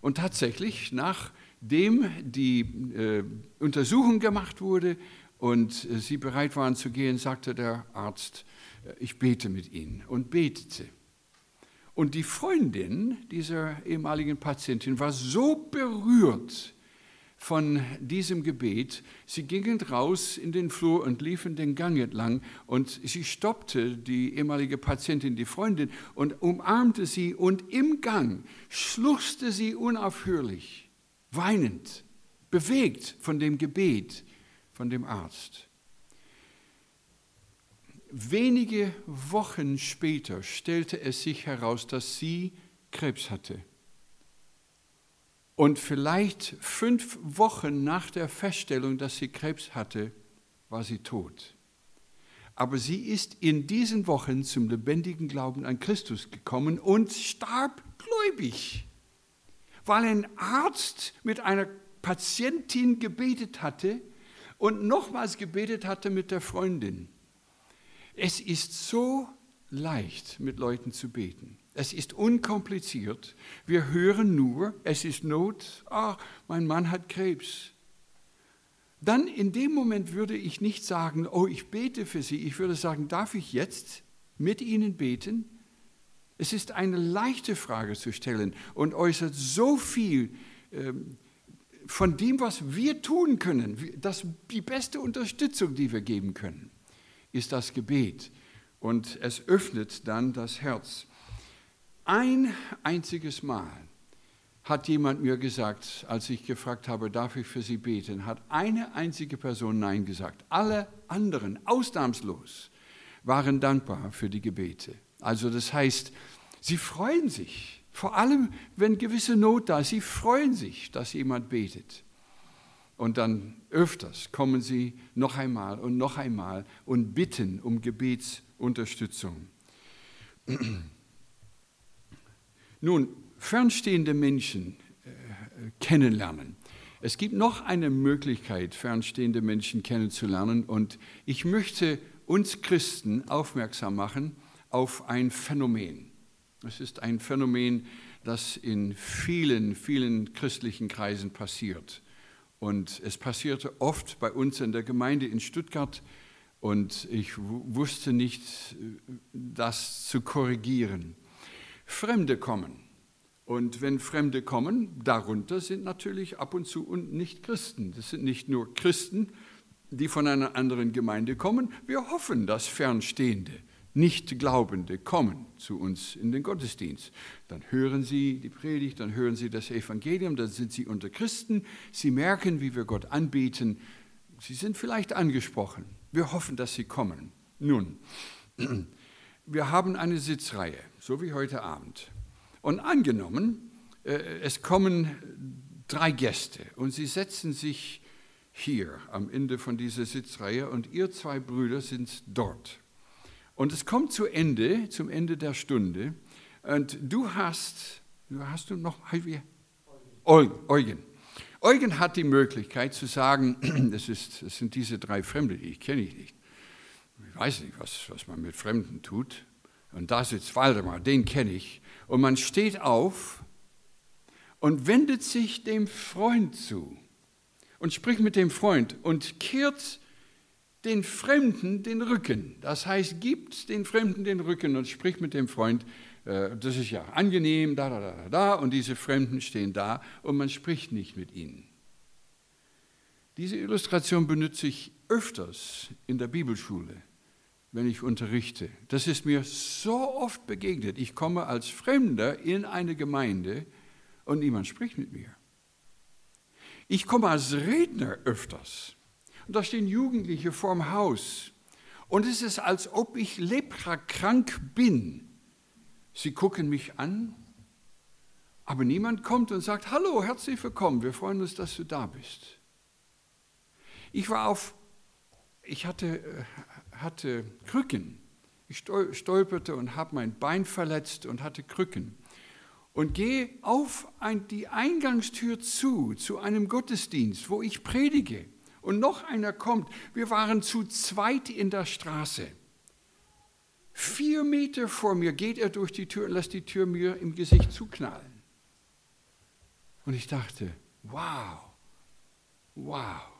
Und tatsächlich, nachdem die äh, Untersuchung gemacht wurde und äh, sie bereit waren zu gehen, sagte der Arzt, äh, ich bete mit ihnen und betete. Und die Freundin dieser ehemaligen Patientin war so berührt von diesem Gebet. Sie gingen raus in den Flur und liefen den Gang entlang und sie stoppte die ehemalige Patientin, die Freundin, und umarmte sie und im Gang schluchzte sie unaufhörlich, weinend, bewegt von dem Gebet von dem Arzt. Wenige Wochen später stellte es sich heraus, dass sie Krebs hatte. Und vielleicht fünf Wochen nach der Feststellung, dass sie Krebs hatte, war sie tot. Aber sie ist in diesen Wochen zum lebendigen Glauben an Christus gekommen und starb gläubig, weil ein Arzt mit einer Patientin gebetet hatte und nochmals gebetet hatte mit der Freundin. Es ist so leicht, mit Leuten zu beten. Es ist unkompliziert. Wir hören nur, es ist Not, ach, mein Mann hat Krebs. Dann in dem Moment würde ich nicht sagen, oh, ich bete für Sie. Ich würde sagen, darf ich jetzt mit Ihnen beten? Es ist eine leichte Frage zu stellen und äußert so viel ähm, von dem, was wir tun können. Das, die beste Unterstützung, die wir geben können, ist das Gebet. Und es öffnet dann das Herz. Ein einziges Mal hat jemand mir gesagt, als ich gefragt habe, darf ich für Sie beten, hat eine einzige Person Nein gesagt. Alle anderen, ausnahmslos, waren dankbar für die Gebete. Also das heißt, sie freuen sich, vor allem wenn gewisse Not da ist, sie freuen sich, dass jemand betet. Und dann öfters kommen sie noch einmal und noch einmal und bitten um Gebetsunterstützung. Nun, fernstehende Menschen äh, kennenlernen. Es gibt noch eine Möglichkeit, fernstehende Menschen kennenzulernen und ich möchte uns Christen aufmerksam machen auf ein Phänomen. Es ist ein Phänomen, das in vielen, vielen christlichen Kreisen passiert. Und es passierte oft bei uns in der Gemeinde in Stuttgart und ich wusste nicht, äh, das zu korrigieren. Fremde kommen. Und wenn Fremde kommen, darunter sind natürlich ab und zu und nicht Christen. Das sind nicht nur Christen, die von einer anderen Gemeinde kommen. Wir hoffen, dass Fernstehende, Nicht-Glaubende kommen zu uns in den Gottesdienst. Dann hören sie die Predigt, dann hören sie das Evangelium, dann sind sie unter Christen. Sie merken, wie wir Gott anbeten. Sie sind vielleicht angesprochen. Wir hoffen, dass sie kommen. Nun, wir haben eine Sitzreihe so wie heute Abend. Und angenommen, äh, es kommen drei Gäste und sie setzen sich hier am Ende von dieser Sitzreihe und ihr zwei Brüder sind dort. Und es kommt zu Ende, zum Ende der Stunde und du hast, hast du noch, Eugen. Eugen. Eugen hat die Möglichkeit zu sagen, das, ist, das sind diese drei Fremde, die kenne ich nicht. Ich weiß nicht, was, was man mit Fremden tut. Und da sitzt Waldemar, den kenne ich. Und man steht auf und wendet sich dem Freund zu und spricht mit dem Freund und kehrt den Fremden den Rücken. Das heißt, gibt den Fremden den Rücken und spricht mit dem Freund. Äh, das ist ja angenehm, da, da, da, da, und diese Fremden stehen da und man spricht nicht mit ihnen. Diese Illustration benutze ich öfters in der Bibelschule wenn ich unterrichte. Das ist mir so oft begegnet. Ich komme als Fremder in eine Gemeinde und niemand spricht mit mir. Ich komme als Redner öfters. Und da stehen Jugendliche vorm Haus. Und es ist, als ob ich leprakrank bin. Sie gucken mich an, aber niemand kommt und sagt, hallo, herzlich willkommen, wir freuen uns, dass du da bist. Ich war auf, ich hatte, äh, hatte Krücken. Ich stolperte und habe mein Bein verletzt und hatte Krücken. Und gehe auf die Eingangstür zu, zu einem Gottesdienst, wo ich predige. Und noch einer kommt. Wir waren zu zweit in der Straße. Vier Meter vor mir geht er durch die Tür und lässt die Tür mir im Gesicht zuknallen. Und ich dachte, wow, wow.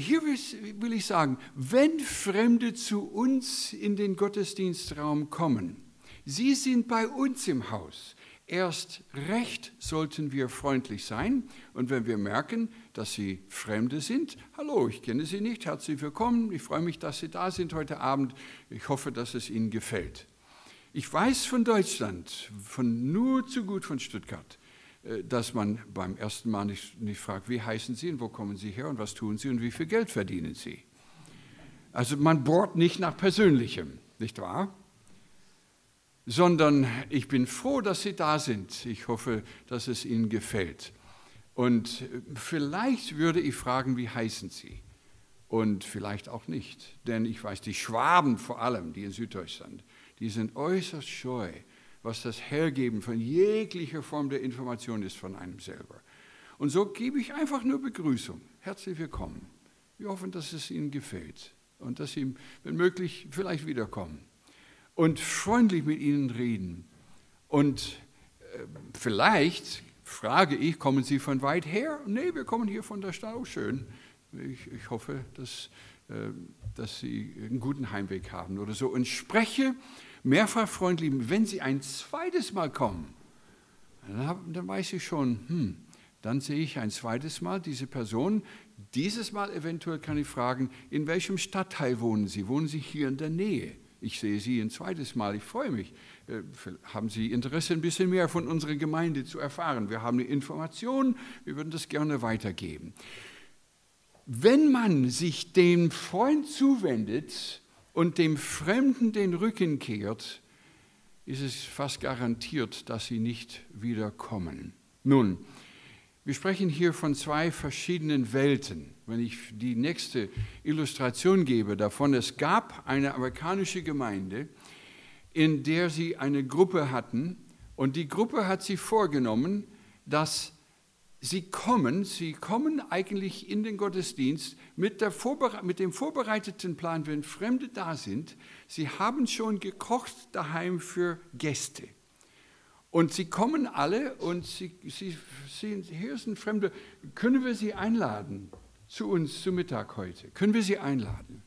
Hier will ich sagen, wenn Fremde zu uns in den Gottesdienstraum kommen, sie sind bei uns im Haus. Erst recht sollten wir freundlich sein und wenn wir merken, dass sie Fremde sind, hallo, ich kenne Sie nicht, herzlich willkommen, ich freue mich, dass Sie da sind heute Abend, ich hoffe, dass es Ihnen gefällt. Ich weiß von Deutschland, von nur zu gut von Stuttgart, dass man beim ersten Mal nicht, nicht fragt, wie heißen Sie und wo kommen Sie her und was tun Sie und wie viel Geld verdienen Sie. Also man bohrt nicht nach Persönlichem, nicht wahr? Sondern ich bin froh, dass Sie da sind. Ich hoffe, dass es Ihnen gefällt. Und vielleicht würde ich fragen, wie heißen Sie? Und vielleicht auch nicht. Denn ich weiß, die Schwaben vor allem, die in Süddeutschland, die sind äußerst scheu was das Hergeben von jeglicher Form der Information ist von einem selber. Und so gebe ich einfach nur Begrüßung. Herzlich willkommen. Wir hoffen, dass es Ihnen gefällt und dass Sie, wenn möglich, vielleicht wiederkommen und freundlich mit Ihnen reden. Und äh, vielleicht frage ich, kommen Sie von weit her? Nee, wir kommen hier von der Stadt. Oh, schön. Ich, ich hoffe, dass, äh, dass Sie einen guten Heimweg haben oder so. Und spreche mehrfach freundlich, wenn Sie ein zweites Mal kommen, dann, dann weiß ich schon, hm, dann sehe ich ein zweites Mal diese Person. Dieses Mal eventuell kann ich fragen, in welchem Stadtteil wohnen Sie? Wohnen Sie hier in der Nähe? Ich sehe Sie ein zweites Mal, ich freue mich. Äh, haben Sie Interesse, ein bisschen mehr von unserer Gemeinde zu erfahren? Wir haben eine Information, wir würden das gerne weitergeben. Wenn man sich dem Freund zuwendet, und dem Fremden den Rücken kehrt, ist es fast garantiert, dass sie nicht wiederkommen. Nun, wir sprechen hier von zwei verschiedenen Welten. Wenn ich die nächste Illustration gebe davon, es gab eine amerikanische Gemeinde, in der sie eine Gruppe hatten und die Gruppe hat sich vorgenommen, dass sie kommen, sie kommen eigentlich in den Gottesdienst mit, mit, dem vorbereiteten Plan, wenn Fremde da sind, sie haben schon gekocht daheim für Gäste. Und sie kommen alle und sie, sie sehen, hier sind Fremde, können wir sie einladen zu uns zu Mittag heute? Können wir sie einladen?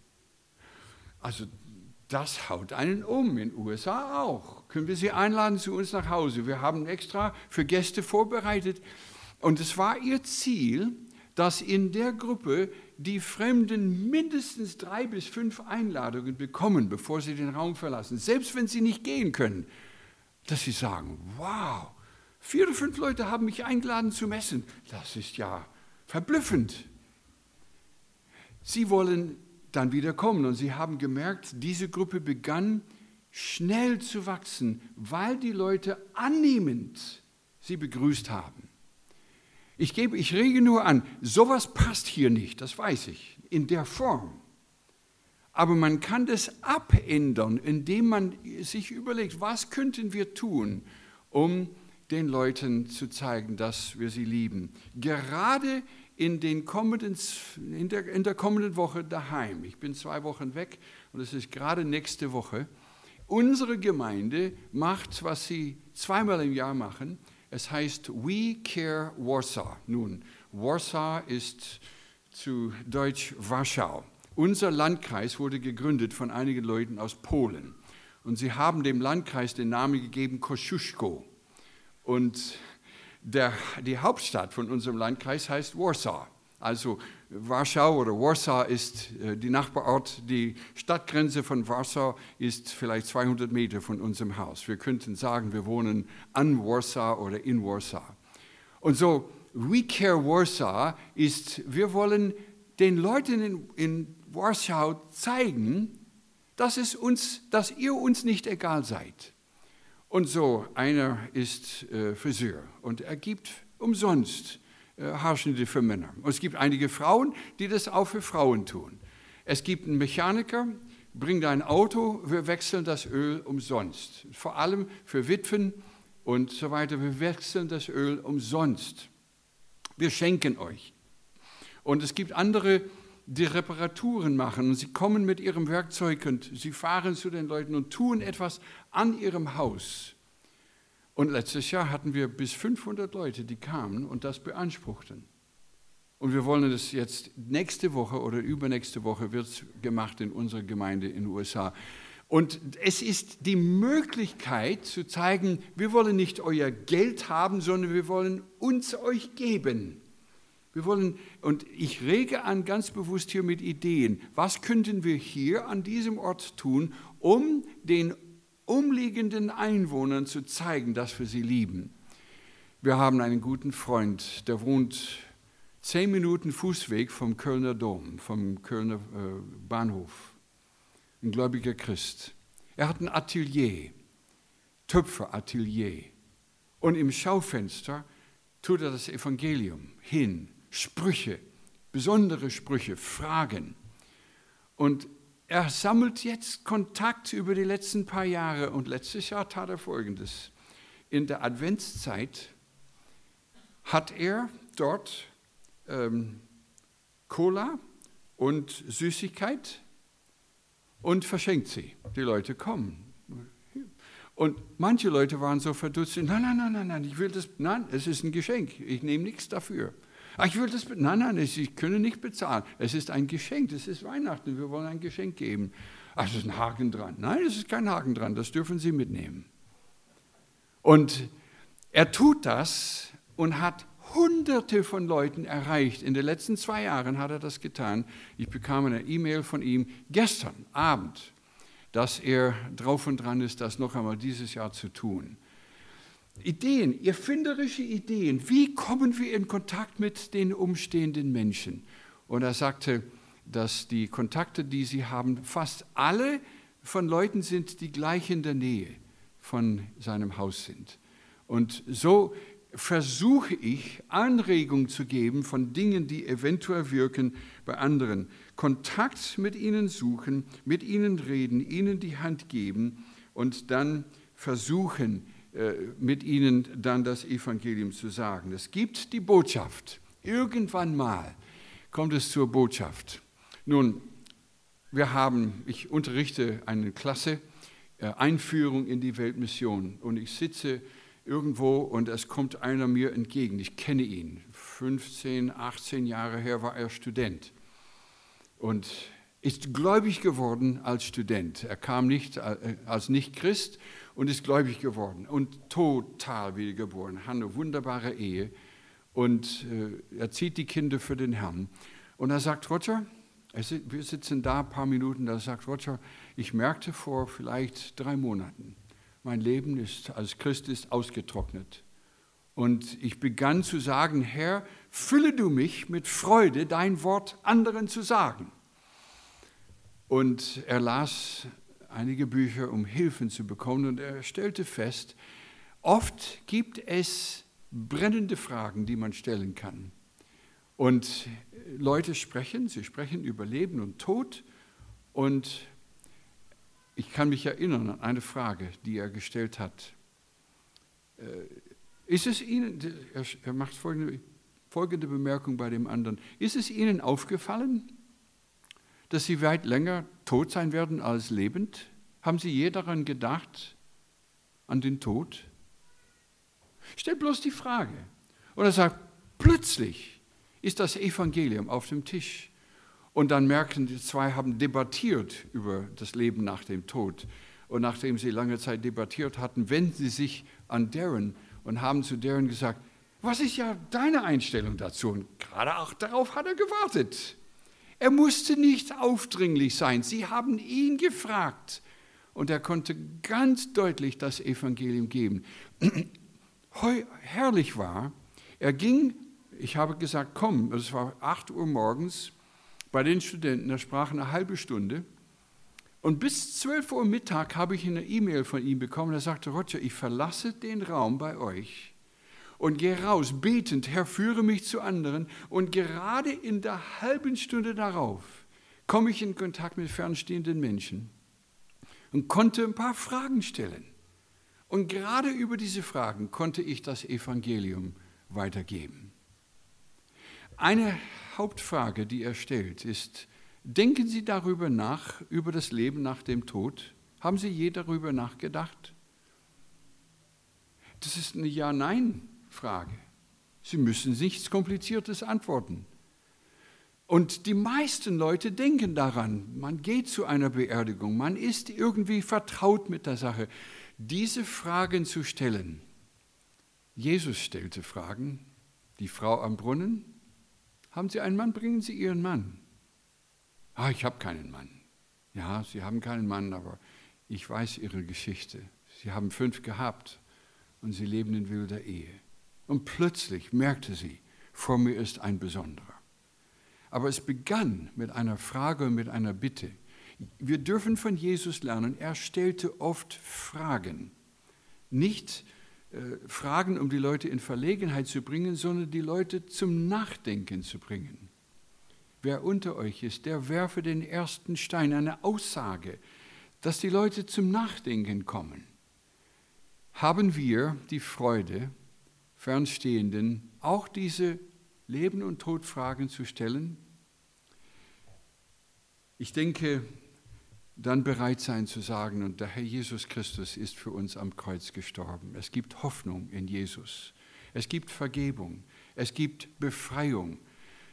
Also das haut einen um, in den USA auch. Können wir sie einladen zu uns nach Hause? Wir haben extra für Gäste vorbereitet. Und es war ihr Ziel, dass in der Gruppe die Fremden mindestens drei bis fünf Einladungen bekommen, bevor sie den Raum verlassen, selbst wenn sie nicht gehen können, dass sie sagen, wow, vier oder fünf Leute haben mich eingeladen zum Essen. Das ist ja verblüffend. Sie wollen dann wieder kommen und sie haben gemerkt, diese Gruppe begann schnell zu wachsen, weil die Leute annehmend sie begrüßt haben. Ich, gebe, ich rege nur an, sowas passt hier nicht, das weiß ich, in der Form. Aber man kann das abändern, indem man sich überlegt, was könnten wir tun, um den Leuten zu zeigen, dass wir sie lieben. Gerade in, den kommenden, in, der, in der kommenden Woche daheim. Ich bin zwei Wochen weg und es ist gerade nächste Woche. Unsere Gemeinde macht, was sie zweimal im Jahr machen. Es heißt We Care Warsaw. Nun, Warsaw ist zu Deutsch Warschau. Unser Landkreis wurde gegründet von einigen Leuten aus Polen. Und sie haben dem Landkreis den Namen gegeben Kosciuszko. Und der, die Hauptstadt von unserem Landkreis heißt Warsaw. Also Warschau oder Warsaw ist äh, die Nachbarort. Die Stadtgrenze von Warsaw ist vielleicht 200 Meter von unserem Haus. Wir könnten sagen, wir wohnen an Warsaw oder in Warsaw. Und so We Care Warsaw ist, wir wollen den Leuten in, in Warschau zeigen, dass, es uns, dass ihr uns nicht egal seid. Und so, einer ist äh, Friseur und er gibt umsonst Haarschnitte für Männer. Und es gibt einige Frauen, die das auch für Frauen tun. Es gibt einen Mechaniker, bring dein Auto, wir wechseln das Öl umsonst. Vor allem für Witwen und so weiter, wir wechseln das Öl umsonst. Wir schenken euch. Und es gibt andere, die Reparaturen machen und sie kommen mit ihrem Werkzeug und sie fahren zu den Leuten und tun etwas an ihrem Haus. Und letztes Jahr hatten wir bis 500 Leute, die kamen und das beanspruchten. Und wir wollen das jetzt nächste Woche oder übernächste Woche wird es gemacht in unserer Gemeinde in den USA. Und es ist die Möglichkeit zu zeigen, wir wollen nicht euer Geld haben, sondern wir wollen uns euch geben. Wir wollen, und ich rege an ganz bewusst hier mit Ideen, was könnten wir hier an diesem Ort tun, um den umliegenden Einwohnern zu zeigen, dass wir sie lieben. Wir haben einen guten Freund, der wohnt zehn Minuten Fußweg vom Kölner Dom, vom Kölner äh, Bahnhof. Ein gläubiger Christ. Er hat ein Atelier, Töpferatelier. Und im Schaufenster tut er das Evangelium hin Sprüche, besondere Sprüche, Fragen. Und er sammelt jetzt Kontakt über die letzten paar Jahre und letztes Jahr tat er Folgendes. In der Adventszeit hat er dort ähm, Cola und Süßigkeit und verschenkt sie. Die Leute kommen. Und manche Leute waren so verdutzt, nein, nein, nein, nein, ich will das, nein, es ist ein Geschenk, ich nehme nichts dafür. Ich will das, nein, nein, ich können nicht bezahlen. Es ist ein Geschenk, es ist Weihnachten, wir wollen ein Geschenk geben. Ach, es ist ein Haken dran. Nein, es ist kein Haken dran, das dürfen Sie mitnehmen. Und er tut das und hat Hunderte von Leuten erreicht. In den letzten zwei Jahren hat er das getan. Ich bekam eine E-Mail von ihm gestern Abend, dass er drauf und dran ist, das noch einmal dieses Jahr zu tun. Ideen, erfinderische Ideen. Wie kommen wir in Kontakt mit den umstehenden Menschen? Und er sagte, dass die Kontakte, die sie haben, fast alle von Leuten sind, die gleich in der Nähe von seinem Haus sind. Und so versuche ich, Anregungen zu geben von Dingen, die eventuell wirken bei anderen. Kontakt mit ihnen suchen, mit ihnen reden, ihnen die Hand geben und dann versuchen, mit ihnen dann das Evangelium zu sagen. Es gibt die Botschaft. Irgendwann mal kommt es zur Botschaft. Nun, wir haben, ich unterrichte eine Klasse, äh, Einführung in die Weltmission und ich sitze irgendwo und es kommt einer mir entgegen. Ich kenne ihn. 15, 18 Jahre her war er Student und ist gläubig geworden als Student. Er kam nicht äh, als Nicht-Christ und ist gläubig geworden und total wiedergeboren, hat eine wunderbare Ehe und äh, er zieht die Kinder für den Herrn. Und er sagt, Roger, wir sitzen da ein paar Minuten, da sagt Roger, ich merkte vor vielleicht drei Monaten, mein Leben ist als Christ ist ausgetrocknet. Und ich begann zu sagen, Herr, fülle du mich mit Freude, dein Wort anderen zu sagen. Und er las einige Bücher, um Hilfen zu bekommen. Und er stellte fest, oft gibt es brennende Fragen, die man stellen kann. Und Leute sprechen, sie sprechen über Leben und Tod. Und ich kann mich erinnern an eine Frage, die er gestellt hat. Äh, ist es Ihnen, er macht folgende, folgende Bemerkung bei dem anderen, ist es Ihnen aufgefallen, dass Sie weit länger tot sein werden als lebend? Haben Sie je daran gedacht, an den Tod? Stell bloß die Frage. Und er sagt, plötzlich ist das Evangelium auf dem Tisch. Und dann merken die zwei haben debattiert über das Leben nach dem Tod. Und nachdem sie lange Zeit debattiert hatten, wenden sie sich an Darren und haben zu Darren gesagt, was ist ja deine Einstellung dazu? Und gerade auch darauf hat er gewartet. Er musste nicht aufdringlich sein. Sie haben ihn gefragt und er konnte ganz deutlich das Evangelium geben. Herrlich war, er ging ich habe gesagt, komm, es war 8 Uhr morgens bei den Studenten, er sprach eine halbe Stunde. Und bis 12 Uhr Mittag habe ich eine E-Mail von ihm bekommen. Er sagte, Roger, ich verlasse den Raum bei euch und gehe raus, betend, Herr, führe mich zu anderen. Und gerade in der halben Stunde darauf komme ich in Kontakt mit fernstehenden Menschen und konnte ein paar Fragen stellen. Und gerade über diese Fragen konnte ich das Evangelium weitergeben. Eine Hauptfrage, die er stellt, ist, denken Sie darüber nach, über das Leben nach dem Tod? Haben Sie je darüber nachgedacht? Das ist eine Ja-Nein-Frage. Sie müssen nichts Kompliziertes antworten. Und die meisten Leute denken daran, man geht zu einer Beerdigung, man ist irgendwie vertraut mit der Sache. Diese Fragen zu stellen, Jesus stellte Fragen, die Frau am Brunnen, haben Sie einen Mann, bringen Sie Ihren Mann. Ah, ich habe keinen Mann. Ja, Sie haben keinen Mann, aber ich weiß Ihre Geschichte. Sie haben fünf gehabt und Sie leben in wilder Ehe. Und plötzlich merkte sie, vor mir ist ein Besonderer. Aber es begann mit einer Frage und mit einer Bitte. Wir dürfen von Jesus lernen, er stellte oft Fragen. Nicht äh, Fragen, um die Leute in Verlegenheit zu bringen, sondern die Leute zum Nachdenken zu bringen. Wer unter euch ist, der werfe den ersten Stein, eine Aussage, dass die Leute zum Nachdenken kommen. Haben wir die Freude, Fernstehenden auch diese Leben- und Todfragen zu stellen? Ich denke, dann bereit sein zu sagen, und der Herr Jesus Christus ist für uns am Kreuz gestorben. Es gibt Hoffnung in Jesus. Es gibt Vergebung. Es gibt Befreiung.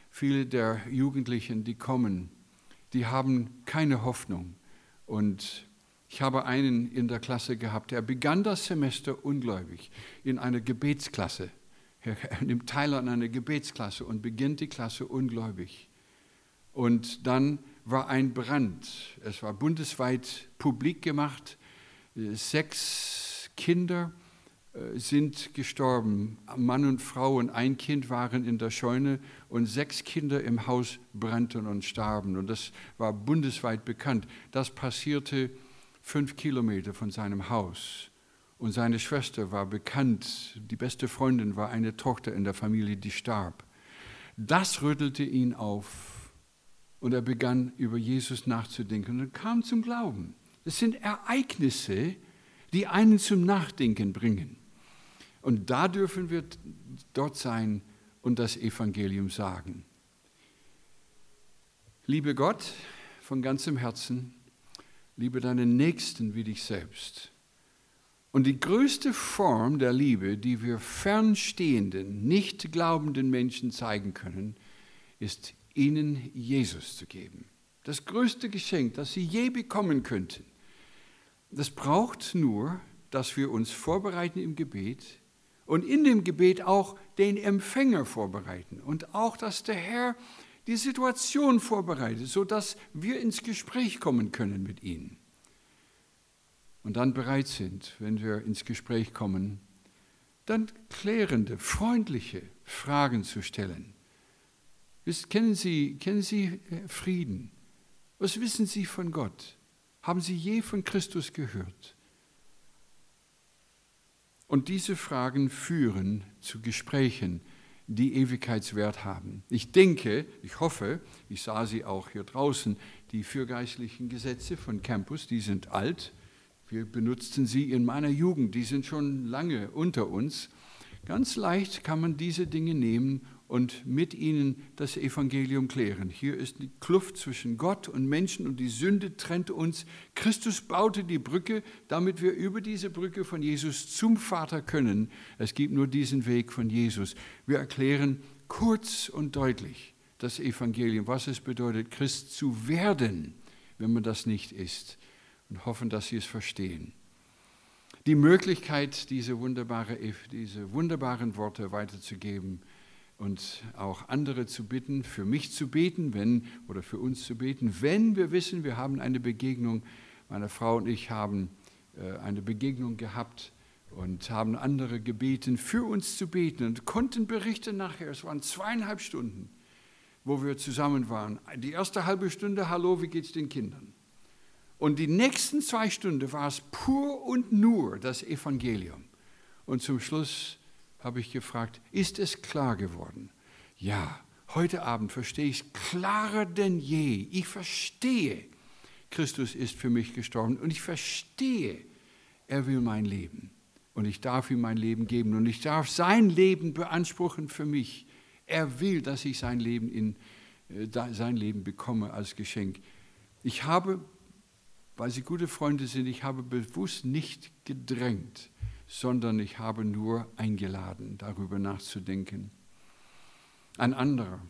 Viele der Jugendlichen, die kommen, die haben keine Hoffnung. Und ich habe einen in der Klasse gehabt, der begann das Semester ungläubig in einer Gebetsklasse. Er nimmt teil an einer Gebetsklasse und beginnt die Klasse ungläubig. Und dann war ein Brand. Es war bundesweit publik gemacht. Sechs Kinder äh, sind gestorben. Mann und Frau und ein Kind waren in der Scheune und sechs Kinder im Haus brannten und starben. Und das war bundesweit bekannt. Das passierte fünf Kilometer von seinem Haus. Und seine Schwester war bekannt. Die beste Freundin war eine Tochter in der Familie, die starb. Das rüttelte ihn auf und er begann über Jesus nachzudenken und kam zum Glauben. Das sind Ereignisse, die einen zum Nachdenken bringen. Und da dürfen wir dort sein und das Evangelium sagen. Liebe Gott von ganzem Herzen, liebe deinen Nächsten wie dich selbst. Und die größte Form der Liebe, die wir fernstehenden, nicht glaubenden Menschen zeigen können, ist ihnen Jesus zu geben. Das größte Geschenk, das sie je bekommen könnten. Das braucht nur, dass wir uns vorbereiten im Gebet und in dem Gebet auch den Empfänger vorbereiten und auch, dass der Herr die Situation vorbereitet, sodass wir ins Gespräch kommen können mit ihnen. Und dann bereit sind, wenn wir ins Gespräch kommen, dann klärende, freundliche Fragen zu stellen kennen Sie, kennen Sie äh, Frieden? Was wissen Sie von Gott? Haben Sie je von Christus gehört? Und diese Fragen führen zu Gesprächen, die Ewigkeitswert haben. Ich denke, ich hoffe, ich sah sie auch hier draußen, die fürgeistlichen Gesetze von Campus, die sind alt. Wir benutzten sie in meiner Jugend, die sind schon lange unter uns. Ganz leicht kann man diese Dinge nehmen und mit ihnen das Evangelium klären. Hier ist die Kluft zwischen Gott und Menschen und die Sünde trennt uns. Christus baute die Brücke, damit wir über diese Brücke von Jesus zum Vater können. Es gibt nur diesen Weg von Jesus. Wir erklären kurz und deutlich das Evangelium, was es bedeutet, Christ zu werden, wenn man das nicht ist, und hoffen, dass Sie es verstehen. Die Möglichkeit, diese, wunderbare, diese wunderbaren Worte weiterzugeben, und auch andere zu bitten, für mich zu beten, wenn oder für uns zu beten, wenn wir wissen, wir haben eine Begegnung. Meine Frau und ich haben äh, eine Begegnung gehabt und haben andere gebeten, für uns zu beten und konnten berichten nachher. Es waren zweieinhalb Stunden, wo wir zusammen waren. Die erste halbe Stunde, hallo, wie geht's den Kindern? Und die nächsten zwei Stunden war es pur und nur das Evangelium. Und zum Schluss habe ich gefragt, ist es klar geworden? Ja, heute Abend verstehe ich es klarer denn je. Ich verstehe, Christus ist für mich gestorben und ich verstehe, er will mein Leben. Und ich darf ihm mein Leben geben und ich darf sein Leben beanspruchen für mich. Er will, dass ich sein Leben, in, äh, sein Leben bekomme als Geschenk. Ich habe, weil Sie gute Freunde sind, ich habe bewusst nicht gedrängt, sondern ich habe nur eingeladen, darüber nachzudenken. Ein anderer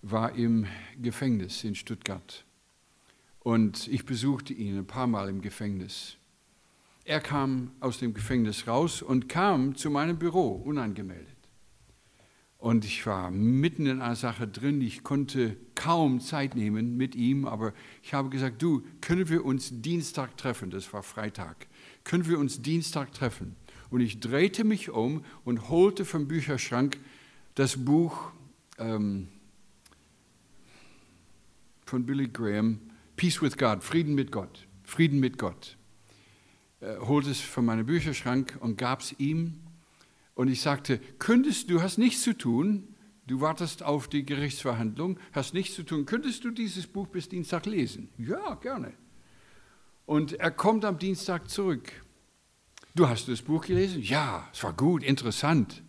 war im Gefängnis in Stuttgart und ich besuchte ihn ein paar Mal im Gefängnis. Er kam aus dem Gefängnis raus und kam zu meinem Büro unangemeldet. Und ich war mitten in einer Sache drin. Ich konnte kaum Zeit nehmen mit ihm, aber ich habe gesagt, du, können wir uns Dienstag treffen? Das war Freitag können wir uns Dienstag treffen? Und ich drehte mich um und holte vom Bücherschrank das Buch ähm, von Billy Graham, Peace with God, Frieden mit Gott, Frieden mit Gott. Äh, holte es von meinem Bücherschrank und gab es ihm. Und ich sagte, könntest du, hast nichts zu tun, du wartest auf die Gerichtsverhandlung, hast nichts zu tun, könntest du dieses Buch bis Dienstag lesen? Ja, gerne. Und er kommt am Dienstag zurück. Du hast das Buch gelesen? Ja, es war gut, interessant.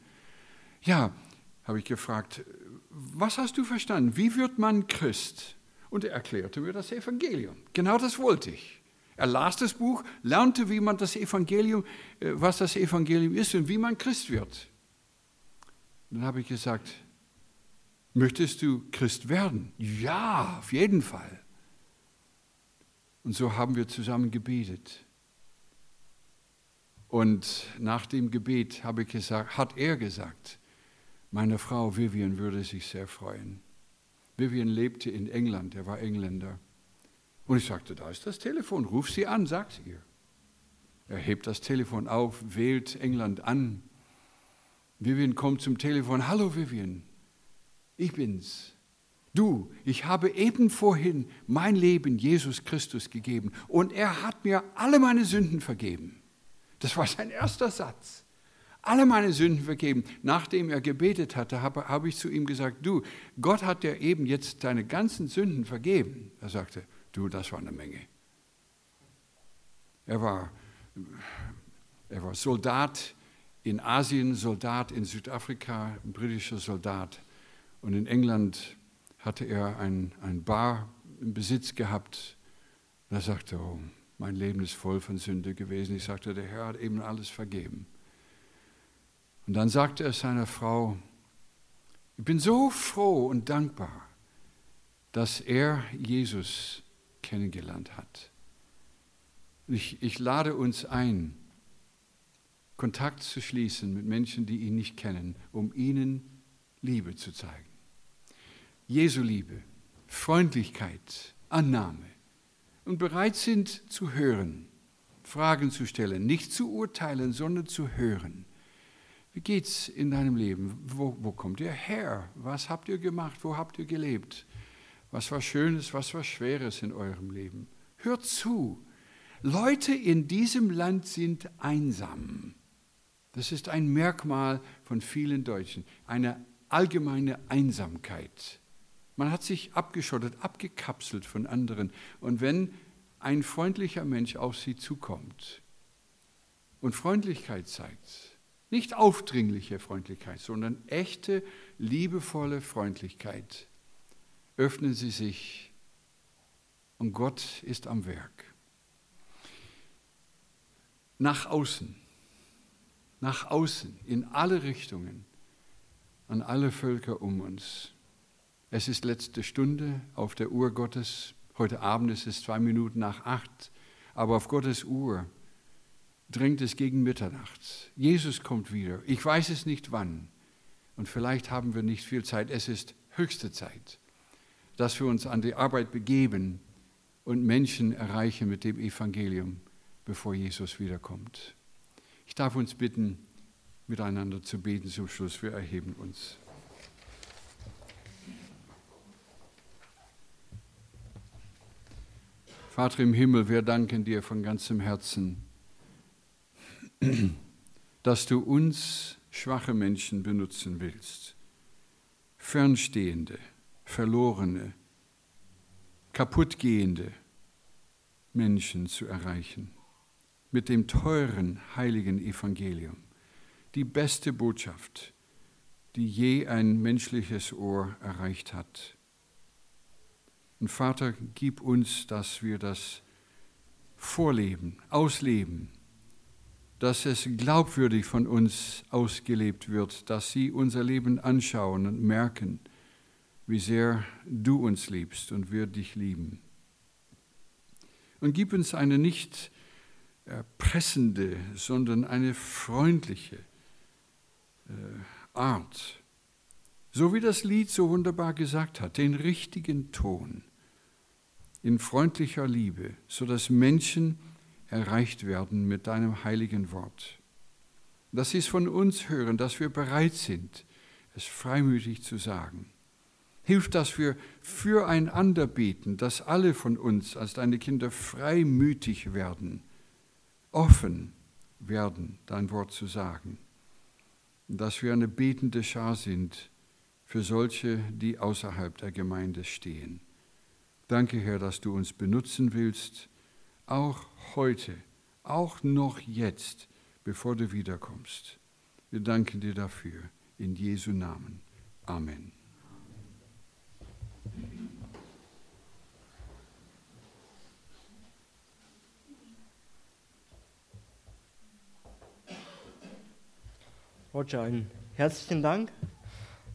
Ja, habe ich gefragt, was hast du verstanden? Wie wird man Christ? Und er erklärte mir das Evangelium. Genau das wollte ich. Er las das Buch, lernte, wie man das Evangelium, äh, was das Evangelium ist und wie man Christ wird. Dann habe ich gesagt, möchtest du Christ werden? Ja, auf jeden Fall. Und so haben wir zusammen gebetet. Und nach dem Gebet habe ich gesagt, hat er gesagt, meine Frau Vivian würde sich sehr freuen. Vivian lebte in England, er war Engländer. Und ich sagte, da ist das Telefon, ruf sie an, sag's ihr. Er hebt das Telefon auf, wählt England an. Vivian kommt zum Telefon, hallo Vivian, ich bin's. Du, ich habe eben vorhin mein Leben Jesus Christus gegeben und er hat mir alle meine Sünden vergeben. Das war sein erster Satz. Alle meine Sünden vergeben. Nachdem er gebetet hatte, habe, habe ich zu ihm gesagt, du, Gott hat dir eben jetzt deine ganzen Sünden vergeben. Er sagte, du, das war eine Menge. Er war, er war Soldat in Asien, Soldat in Südafrika, britischer Soldat. Und in England hatte er ein, Bar im Besitz gehabt. Und er sagte, oh, mein Leben ist voll von Sünde gewesen. Ich sagte, der Herr hat eben alles vergeben. Und dann sagte er seiner Frau, ich bin so froh und dankbar, dass er Jesus kennengelernt hat. Ich, ich lade uns ein, Kontakt zu schließen mit Menschen, die ihn nicht kennen, um ihnen Liebe zu zeigen. Jesu Liebe, Freundlichkeit, Annahme und bereit sind zu hören, Fragen zu stellen, nicht zu urteilen, sondern zu hören. Wie geht's in deinem Leben? Wo, wo kommt ihr her? Was habt ihr gemacht? Wo habt ihr gelebt? Was war Schönes, was war Schweres in eurem Leben? Hört zu. Leute in diesem Land sind einsam. Das ist ein Merkmal von vielen Deutschen, eine allgemeine Einsamkeit. Man hat sich abgeschottet, abgekapselt von anderen. Und wenn ein freundlicher Mensch auf sie zukommt und Freundlichkeit zeigt, nicht aufdringliche Freundlichkeit, sondern echte, liebevolle Freundlichkeit, öffnen sie sich und Gott ist am Werk. Nach außen, nach außen, in alle Richtungen, an alle Völker um uns. Es ist letzte Stunde auf der Uhr Gottes. Heute Abend ist es zwei Minuten nach acht. Aber auf Gottes Uhr drängt es gegen Mitternacht. Jesus kommt wieder. Ich weiß es nicht wann. Und vielleicht haben wir nicht viel Zeit. Es ist höchste Zeit, dass wir uns an die Arbeit begeben und Menschen erreichen mit dem Evangelium, bevor Jesus wiederkommt. Ich darf uns bitten, miteinander zu beten zum Schluss. Wir erheben uns. Vater im Himmel, wir danken dir von ganzem Herzen, dass du uns schwache Menschen benutzen willst, Fernstehende, Verlorene, kaputtgehende Menschen zu erreichen mit dem teuren heiligen Evangelium, die beste Botschaft, die je ein menschliches Ohr erreicht hat. Und Vater, gib uns, dass wir das vorleben, ausleben, dass es glaubwürdig von uns ausgelebt wird, dass sie unser Leben anschauen und merken, wie sehr du uns liebst und wir dich lieben. Und gib uns eine nicht pressende, sondern eine freundliche äh, Art. So wie das Lied so wunderbar gesagt hat, den richtigen Ton in freundlicher Liebe, sodass Menschen erreicht werden mit deinem heiligen Wort. Dass sie es von uns hören, dass wir bereit sind, es freimütig zu sagen. Hilft, dass wir füreinander beten, dass alle von uns als deine Kinder freimütig werden offen werden, dein Wort zu sagen. Dass wir eine betende Schar sind für solche, die außerhalb der Gemeinde stehen. Danke, Herr, dass du uns benutzen willst, auch heute, auch noch jetzt, bevor du wiederkommst. Wir danken dir dafür. In Jesu Namen. Amen. Roger, einen herzlichen Dank,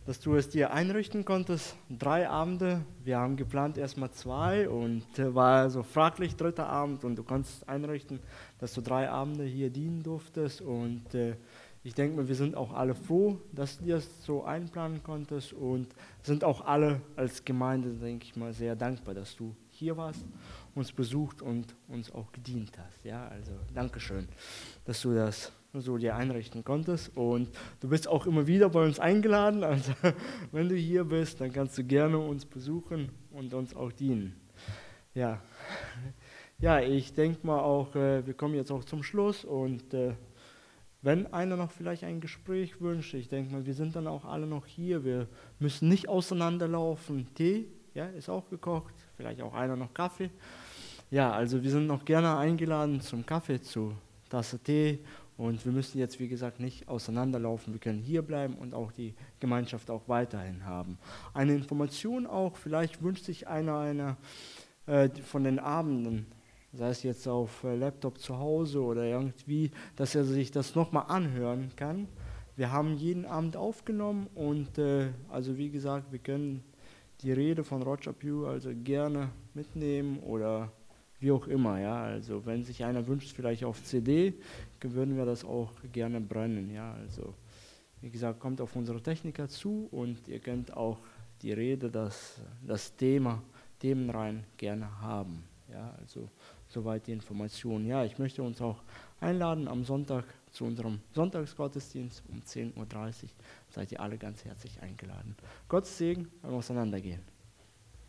dass du es dir einrichten konntest. Drei Abende, wir haben geplant erstmal zwei und äh, war so fraglich dritter Abend und du konntest einrichten, dass du drei Abende hier dienen durftest und äh, ich denke mal, wir sind auch alle froh, dass du das so einplanen konntest und sind auch alle als Gemeinde, denke ich mal, sehr dankbar, dass du hier warst, uns besucht und uns auch gedient hast. Ja, also Dankeschön, dass du das so dir einrichten konntest. Und du bist auch immer wieder bei uns eingeladen. Also wenn du hier bist, dann kannst du gerne uns besuchen und uns auch dienen. Ja, ja ich denke mal auch, äh, wir kommen jetzt auch zum Schluss und äh, wenn einer noch vielleicht ein Gespräch wünscht, ich denke mal, wir sind dann auch alle noch hier. Wir müssen nicht auseinanderlaufen. Tee, ja, ist auch gekocht. Vielleicht auch einer noch Kaffee. Ja, also wir sind noch gerne eingeladen zum Kaffee, zu Tasse Tee und wir müssen jetzt, wie gesagt, nicht auseinanderlaufen. Wir können hier bleiben und auch die Gemeinschaft auch weiterhin haben. Eine Information auch, vielleicht wünscht sich einer, einer äh, von den Abenden, sei es jetzt auf äh, Laptop zu Hause oder irgendwie, dass er sich das nochmal anhören kann. Wir haben jeden Abend aufgenommen und äh, also wie gesagt, wir können die Rede von Roger Pugh also gerne mitnehmen oder wie auch immer. Ja? Also wenn sich einer wünscht, vielleicht auf CD, würden wir das auch gerne brennen. Ja? Also wie gesagt, kommt auf unsere Techniker zu und ihr könnt auch die Rede, das, das Thema, Themenreihen gerne haben. Ja? Also soweit die Information. Ja, ich möchte uns auch einladen am Sonntag zu unserem Sonntagsgottesdienst um 10.30 Uhr. Seid ihr alle ganz herzlich eingeladen. Gottes Segen, beim Auseinandergehen.